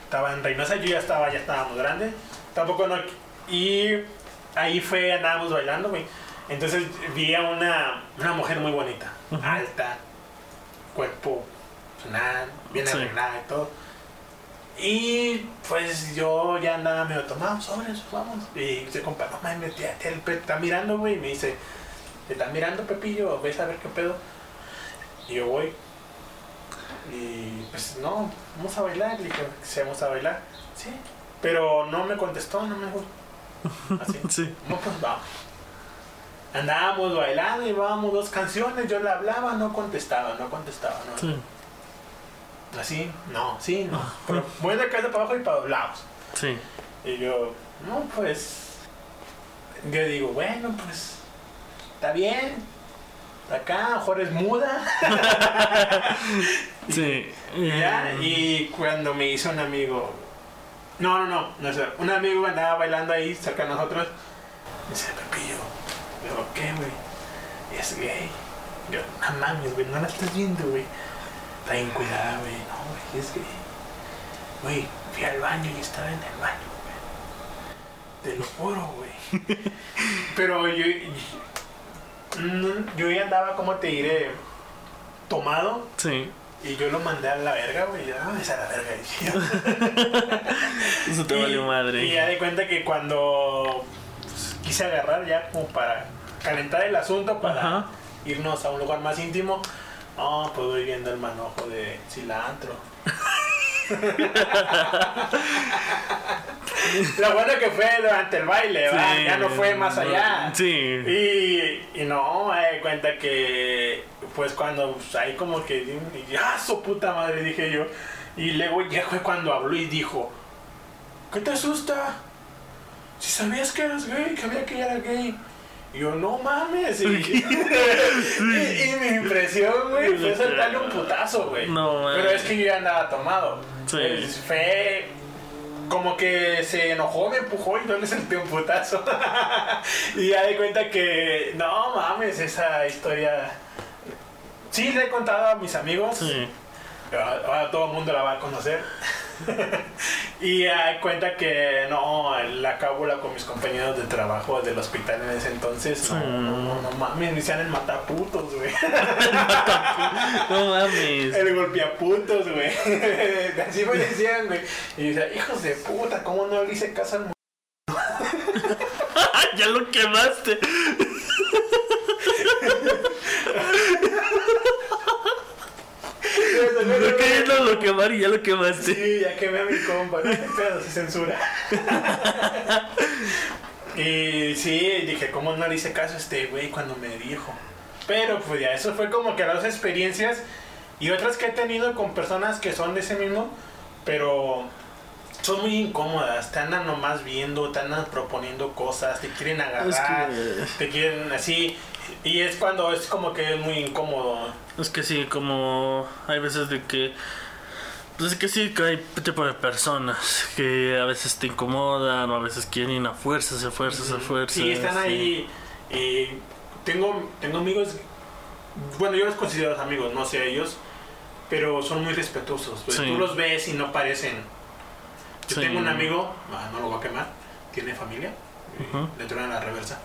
Estaba en Reynosa, yo ya estaba, ya estábamos grandes. Tampoco no. Y ahí fue, andábamos bailando, güey. Entonces vi a una, una mujer muy bonita, alta, cuerpo, pues, nada, bien Sí. arreglada y todo. Y pues yo ya andaba medio tomado, sobres, vamos. Y se compa, no mames, ya, ya, el pe- está mirando, güey. Y me dice, ¿te está mirando, Pepillo? ¿Ves a ver qué pedo? Y yo voy. Y pues no, vamos a bailar. Le dije, sí, vamos a bailar. Sí. Pero no me contestó, no me dijo. Así. Sí. No, pues vamos. Andábamos bailando y vamos dos canciones. Yo le hablaba, no contestaba, no contestaba. No. Sí. Así, no, sí, no. Pero voy de cabeza para abajo y para los lados. Sí. Y yo, no, pues. Yo digo, bueno, pues. Está bien. Acá, a lo mejor es muda. Sí. Y ya, Eh, y cuando me hizo un amigo. No, no, no, no sé. Un amigo andaba bailando ahí cerca de nosotros. Me dice, Pepillo. Yo, ¿qué, güey? Es gay. Yo, no mames, güey, no la estás viendo, güey. Está bien cuidada, güey. No, güey, es gay. Güey, fui al baño y estaba en el baño, güey. Te lo juro, güey. Pero yo. mm, Yo ya andaba, como te diré? Tomado. Sí. Y yo lo mandé a la verga, güey. Ya, ah, es a la verga. Eso te Y- valió madre. Y ya de cuenta que cuando quise agarrar ya como para calentar el asunto, para Ajá. irnos a un lugar más íntimo, no, pues voy viendo el manojo de cilantro. Lo bueno que fue durante el baile. Sí. ya no fue más allá. Sí. Y, y no, me di cuenta que, pues cuando pues, ahí como que, y ya, su puta madre, dije yo. Y luego ya fue cuando habló y dijo, ¿qué te asusta? Si sabías que eras gay, que había que era gay. Y yo, no mames. Y, y- y mi impresión, güey, fue soltarle un putazo, güey. No, Pero mames. es que yo ya andaba tomado. Sí. Fue como que se enojó, me empujó y no le sentí un putazo. y ya de cuenta que, no mames, esa historia. Sí, le he contado a mis amigos. Sí. Ahora todo el mundo la va a conocer. y de cuenta que no, la cábula con mis compañeros de trabajo del hospital en ese entonces. No, Sí. no, no, no mames, me decían el mataputos, güey. No mames. El golpeaputos, güey. Así me decían, güey. Y decía, hijos de puta, ¿cómo no le hice caso al mu-?" ya lo quemaste. No queriendo lo quemar y ya lo quemaste. Sí, ya quemé a mi compa, no pedo, se censura. y sí, dije, ¿cómo no le hice caso a este güey cuando me dijo? Pero pues ya, eso fue como que las experiencias y otras que he tenido con personas que son de ese mismo, pero son muy incómodas, te andan nomás viendo, te andan proponiendo cosas, te quieren agarrar, Es que, te quieren así, y es cuando es como que es muy incómodo. es que sí, como hay veces de que. Pues es que sí, que hay tipo de personas que a veces te incomodan o a veces quieren a fuerzas, a fuerzas, a fuerzas. Sí, están ahí. Y tengo, tengo amigos, bueno, yo los considero amigos, no sé ellos, pero son muy respetuosos. pues, Sí. Tú los ves y no parecen. Yo Sí. tengo un amigo, ah, no lo voy a quemar, tiene familia, y Ujú. le truenan la reversa.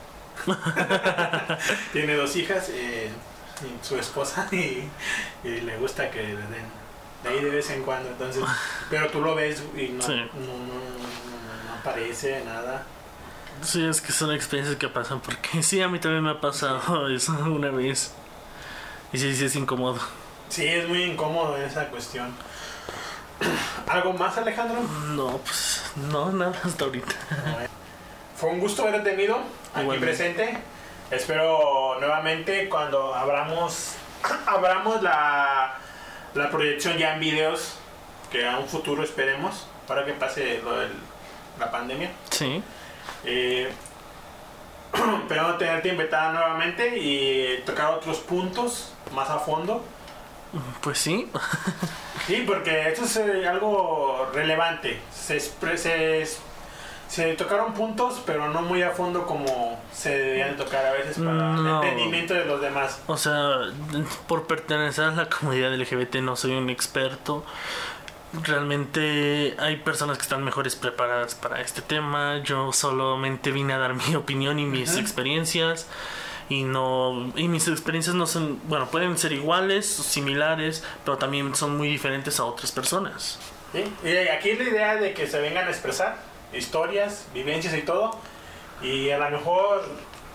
tiene dos hijas, eh, y su esposa, y, y le gusta que le den. De ahí de vez en cuando, entonces, pero tú lo ves y no, Sí. no, no, no- no aparece nada. Sí, es que son experiencias que pasan porque sí, a mí también me ha pasado eso una vez. Y sí, sí es incómodo. Sí, es muy incómodo esa cuestión. ¿Algo más, Alejandro? No, pues no, nada hasta ahorita. Fue un gusto haberte tenido aquí presente. Espero nuevamente cuando abramos, abramos la, la proyección ya en videos, que a un futuro esperemos, para que pase lo de la pandemia. Sí. Eh, esperando tenerte invitada nuevamente y tocar otros puntos más a fondo. Pues sí. Sí, porque esto es eh, algo relevante. Se, se, se tocaron puntos, pero no muy a fondo como se debían de tocar a veces para No. el entendimiento de los demás. O sea, por pertenecer a la comunidad LGBT no soy un experto. Realmente hay personas que están mejores preparadas para este tema. Yo solamente vine a dar mi opinión y mis Ujú. experiencias. Y no y mis experiencias no son, bueno, pueden ser iguales, similares, pero también son muy diferentes a otras personas. ¿sí? Y aquí es la idea de que se vengan a expresar historias, vivencias y todo. Y a lo mejor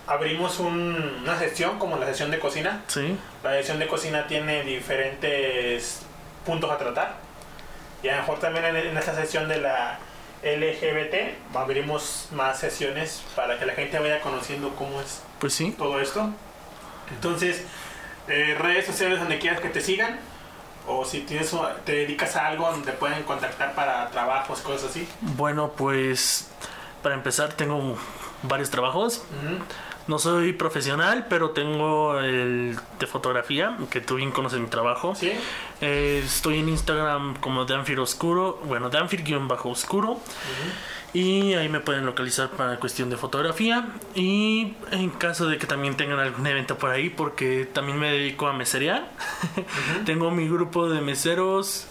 abrimos un- una sección como la sección de cocina. Sí. La sección de cocina tiene diferentes puntos a tratar. Y a lo mejor también en, en esta sección de la LGBT abrimos más sesiones para que la gente vaya conociendo cómo es Pues sí. todo esto. Entonces, eh, redes sociales donde quieras que te sigan. O si tienes te dedicas a algo donde pueden contactar para trabajos, cosas así. Bueno, pues para empezar tengo varios trabajos. No soy profesional, pero tengo el de fotografía, que tú bien conoces mi trabajo. ¿Sí? Eh, estoy en Instagram como Danfir Oscuro, bueno, Danfir-Oscuro. Y ahí me pueden localizar para cuestión de fotografía. Y en caso de que también tengan algún evento por ahí, porque también me dedico a meserear. Tengo mi grupo de meseros.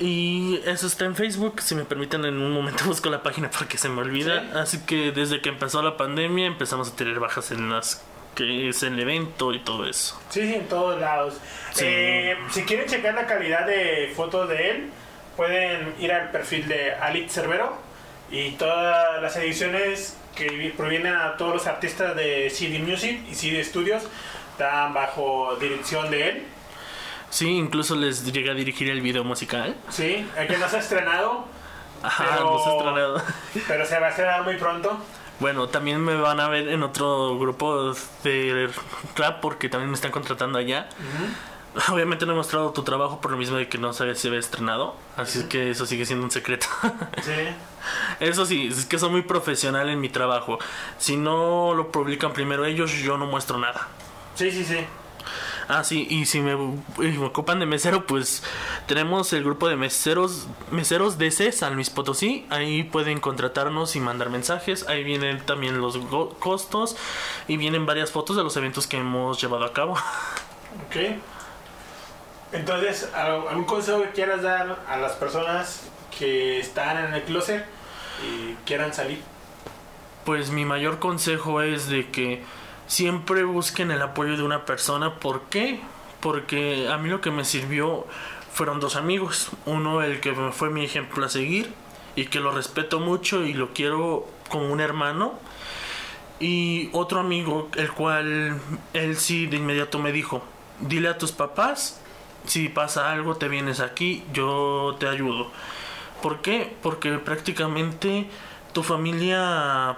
Y eso está en Facebook. Si me permiten, en un momento busco la página porque se me olvida. Sí. Así que desde que empezó la pandemia empezamos a tener bajas en las que es el evento y todo eso. Sí, sí, en todos lados. Sí. Eh, si quieren checar la calidad de fotos de él, pueden ir al perfil de Alex Cervero y todas las ediciones que provienen a todos los artistas de CD Music y CD Studios están bajo dirección de él. Sí, incluso les llegué a dirigir el video musical. Sí, el que no se ha estrenado, Ajá, Pero- los he estrenado. pero se va a estrenar muy pronto. Bueno, también me van a ver en otro grupo de rap porque también me están contratando allá. Obviamente no he mostrado tu trabajo por lo mismo de que no sabía si había estrenado. Así que eso sigue siendo un secreto. Sí. eso sí, es que soy muy profesional en mi trabajo. Si no lo publican primero ellos, yo no muestro nada. Sí, sí, sí. Ah, sí, y si me, me ocupan de mesero, pues tenemos el grupo de meseros, meseros DC San Luis Potosí. Ahí pueden contratarnos y mandar mensajes. Ahí vienen también los costos y vienen varias fotos de los eventos que hemos llevado a cabo. Ok. Entonces, ¿al- ¿algún consejo que quieras dar a las personas que están en el closet y quieran salir? Pues mi mayor consejo es de que siempre busquen el apoyo de una persona. ¿Por qué? Porque a mí lo que me sirvió fueron dos amigos. Uno, el que fue mi ejemplo a seguir y que lo respeto mucho y lo quiero como un hermano. Y otro amigo, el cual él sí de inmediato me dijo, dile a tus papás, si pasa algo te vienes aquí, yo te ayudo. ¿Por qué? Porque prácticamente tu familia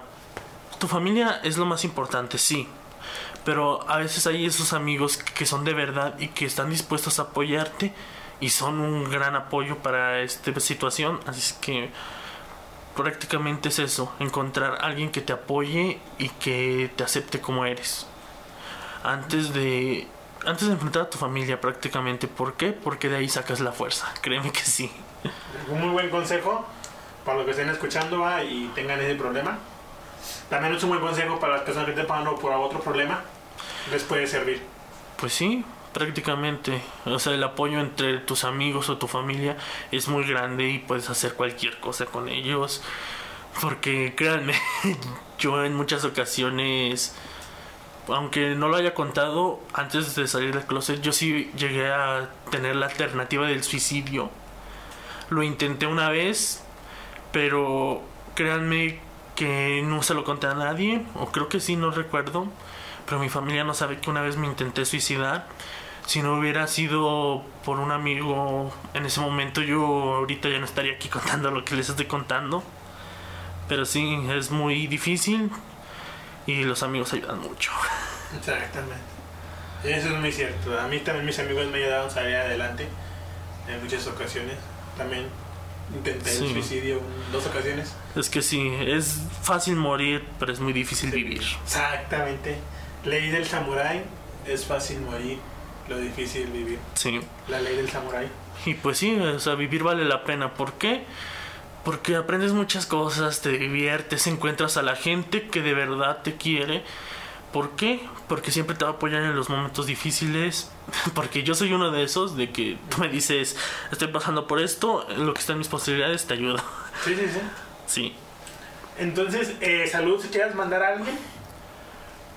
tu familia es lo más importante, sí. Pero a veces hay esos amigos que son de verdad y que están dispuestos a apoyarte y son un gran apoyo para esta situación. Así que prácticamente es eso, encontrar alguien que te apoye y que te acepte como eres. Antes de antes de enfrentar a tu familia prácticamente, ¿por qué? Porque de ahí sacas la fuerza, créeme que sí. Un muy buen consejo para los que estén escuchando ¿va? y tengan ese problema. También es un buen consejo para las personas que estén pasando por otro problema. Les puede servir. Pues sí, prácticamente. O sea, el apoyo entre tus amigos o tu familia es muy grande y puedes hacer cualquier cosa con ellos. Porque créanme, yo en muchas ocasiones, aunque no lo haya contado, antes de salir del closet, yo sí llegué a tener la alternativa del suicidio. Lo intenté una vez, pero créanme que no se lo conté a nadie, o creo que sí, no recuerdo pero mi familia no sabe que una vez me intenté suicidar. Si no hubiera sido por un amigo en ese momento, yo ahorita ya no estaría aquí contando lo que les estoy contando. Pero sí, es muy difícil y los amigos ayudan mucho. Exactamente. Eso es muy cierto. A mí también mis amigos me ayudaron a salir adelante en muchas ocasiones. También Intenté Sí. el suicidio en dos ocasiones. Es que sí, es fácil morir, pero es muy difícil vivir. Exactamente. Ley del samurái. Es fácil morir, lo difícil vivir. Sí. La ley del samurái. Y pues sí, o sea, vivir vale la pena. ¿Por qué? Porque aprendes muchas cosas, te diviertes, encuentras a la gente que de verdad te quiere. ¿Por qué? Porque siempre te va a apoyar en los momentos difíciles. Porque yo soy uno de esos, de que tú me dices, estoy pasando por esto, lo que está en mis posibilidades te ayuda. Sí, sí, sí. Sí. Entonces, eh, salud si quieres mandar a alguien.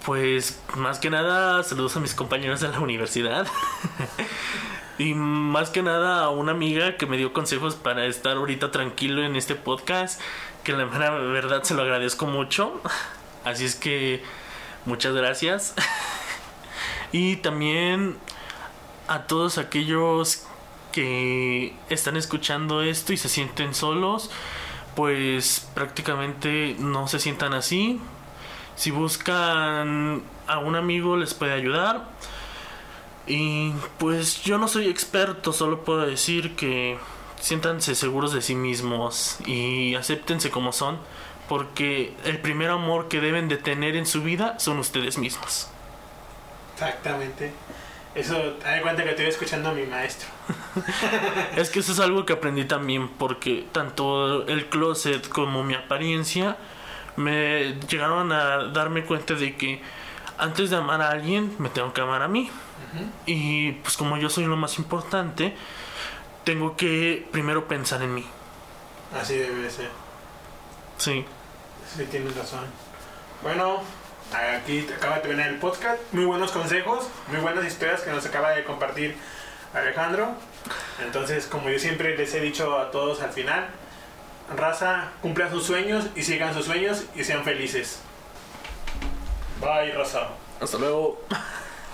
Pues más que nada, saludos a mis compañeros de la universidad. y más que nada a una amiga que me dio consejos para estar ahorita tranquilo en este podcast. Que la verdad se lo agradezco mucho. Así es que muchas gracias. y también a todos aquellos que están escuchando esto y se sienten solos. Pues prácticamente no se sientan así. Si buscan a un amigo les puede ayudar. Y pues yo no soy experto, solo puedo decir que siéntanse seguros de sí mismos y acéptense como son, porque el primer amor que deben de tener en su vida son ustedes mismos. Exactamente. Eso, das cuenta que estoy escuchando a mi maestro. Es que eso es algo que aprendí también, porque tanto el closet como mi apariencia me llegaron a darme cuenta de que antes de amar a alguien me tengo que amar a mí. Y pues como yo soy lo más importante, tengo que primero pensar en mí. Así debe ser. Sí. Sí, tienes razón. Bueno, aquí acaba de terminar el podcast. Muy buenos consejos, muy buenas historias que nos acaba de compartir Alejandro. Entonces, como yo siempre les he dicho a todos al final, raza, cumplan sus sueños y sigan sus sueños y sean felices. Bye, raza. Hasta luego.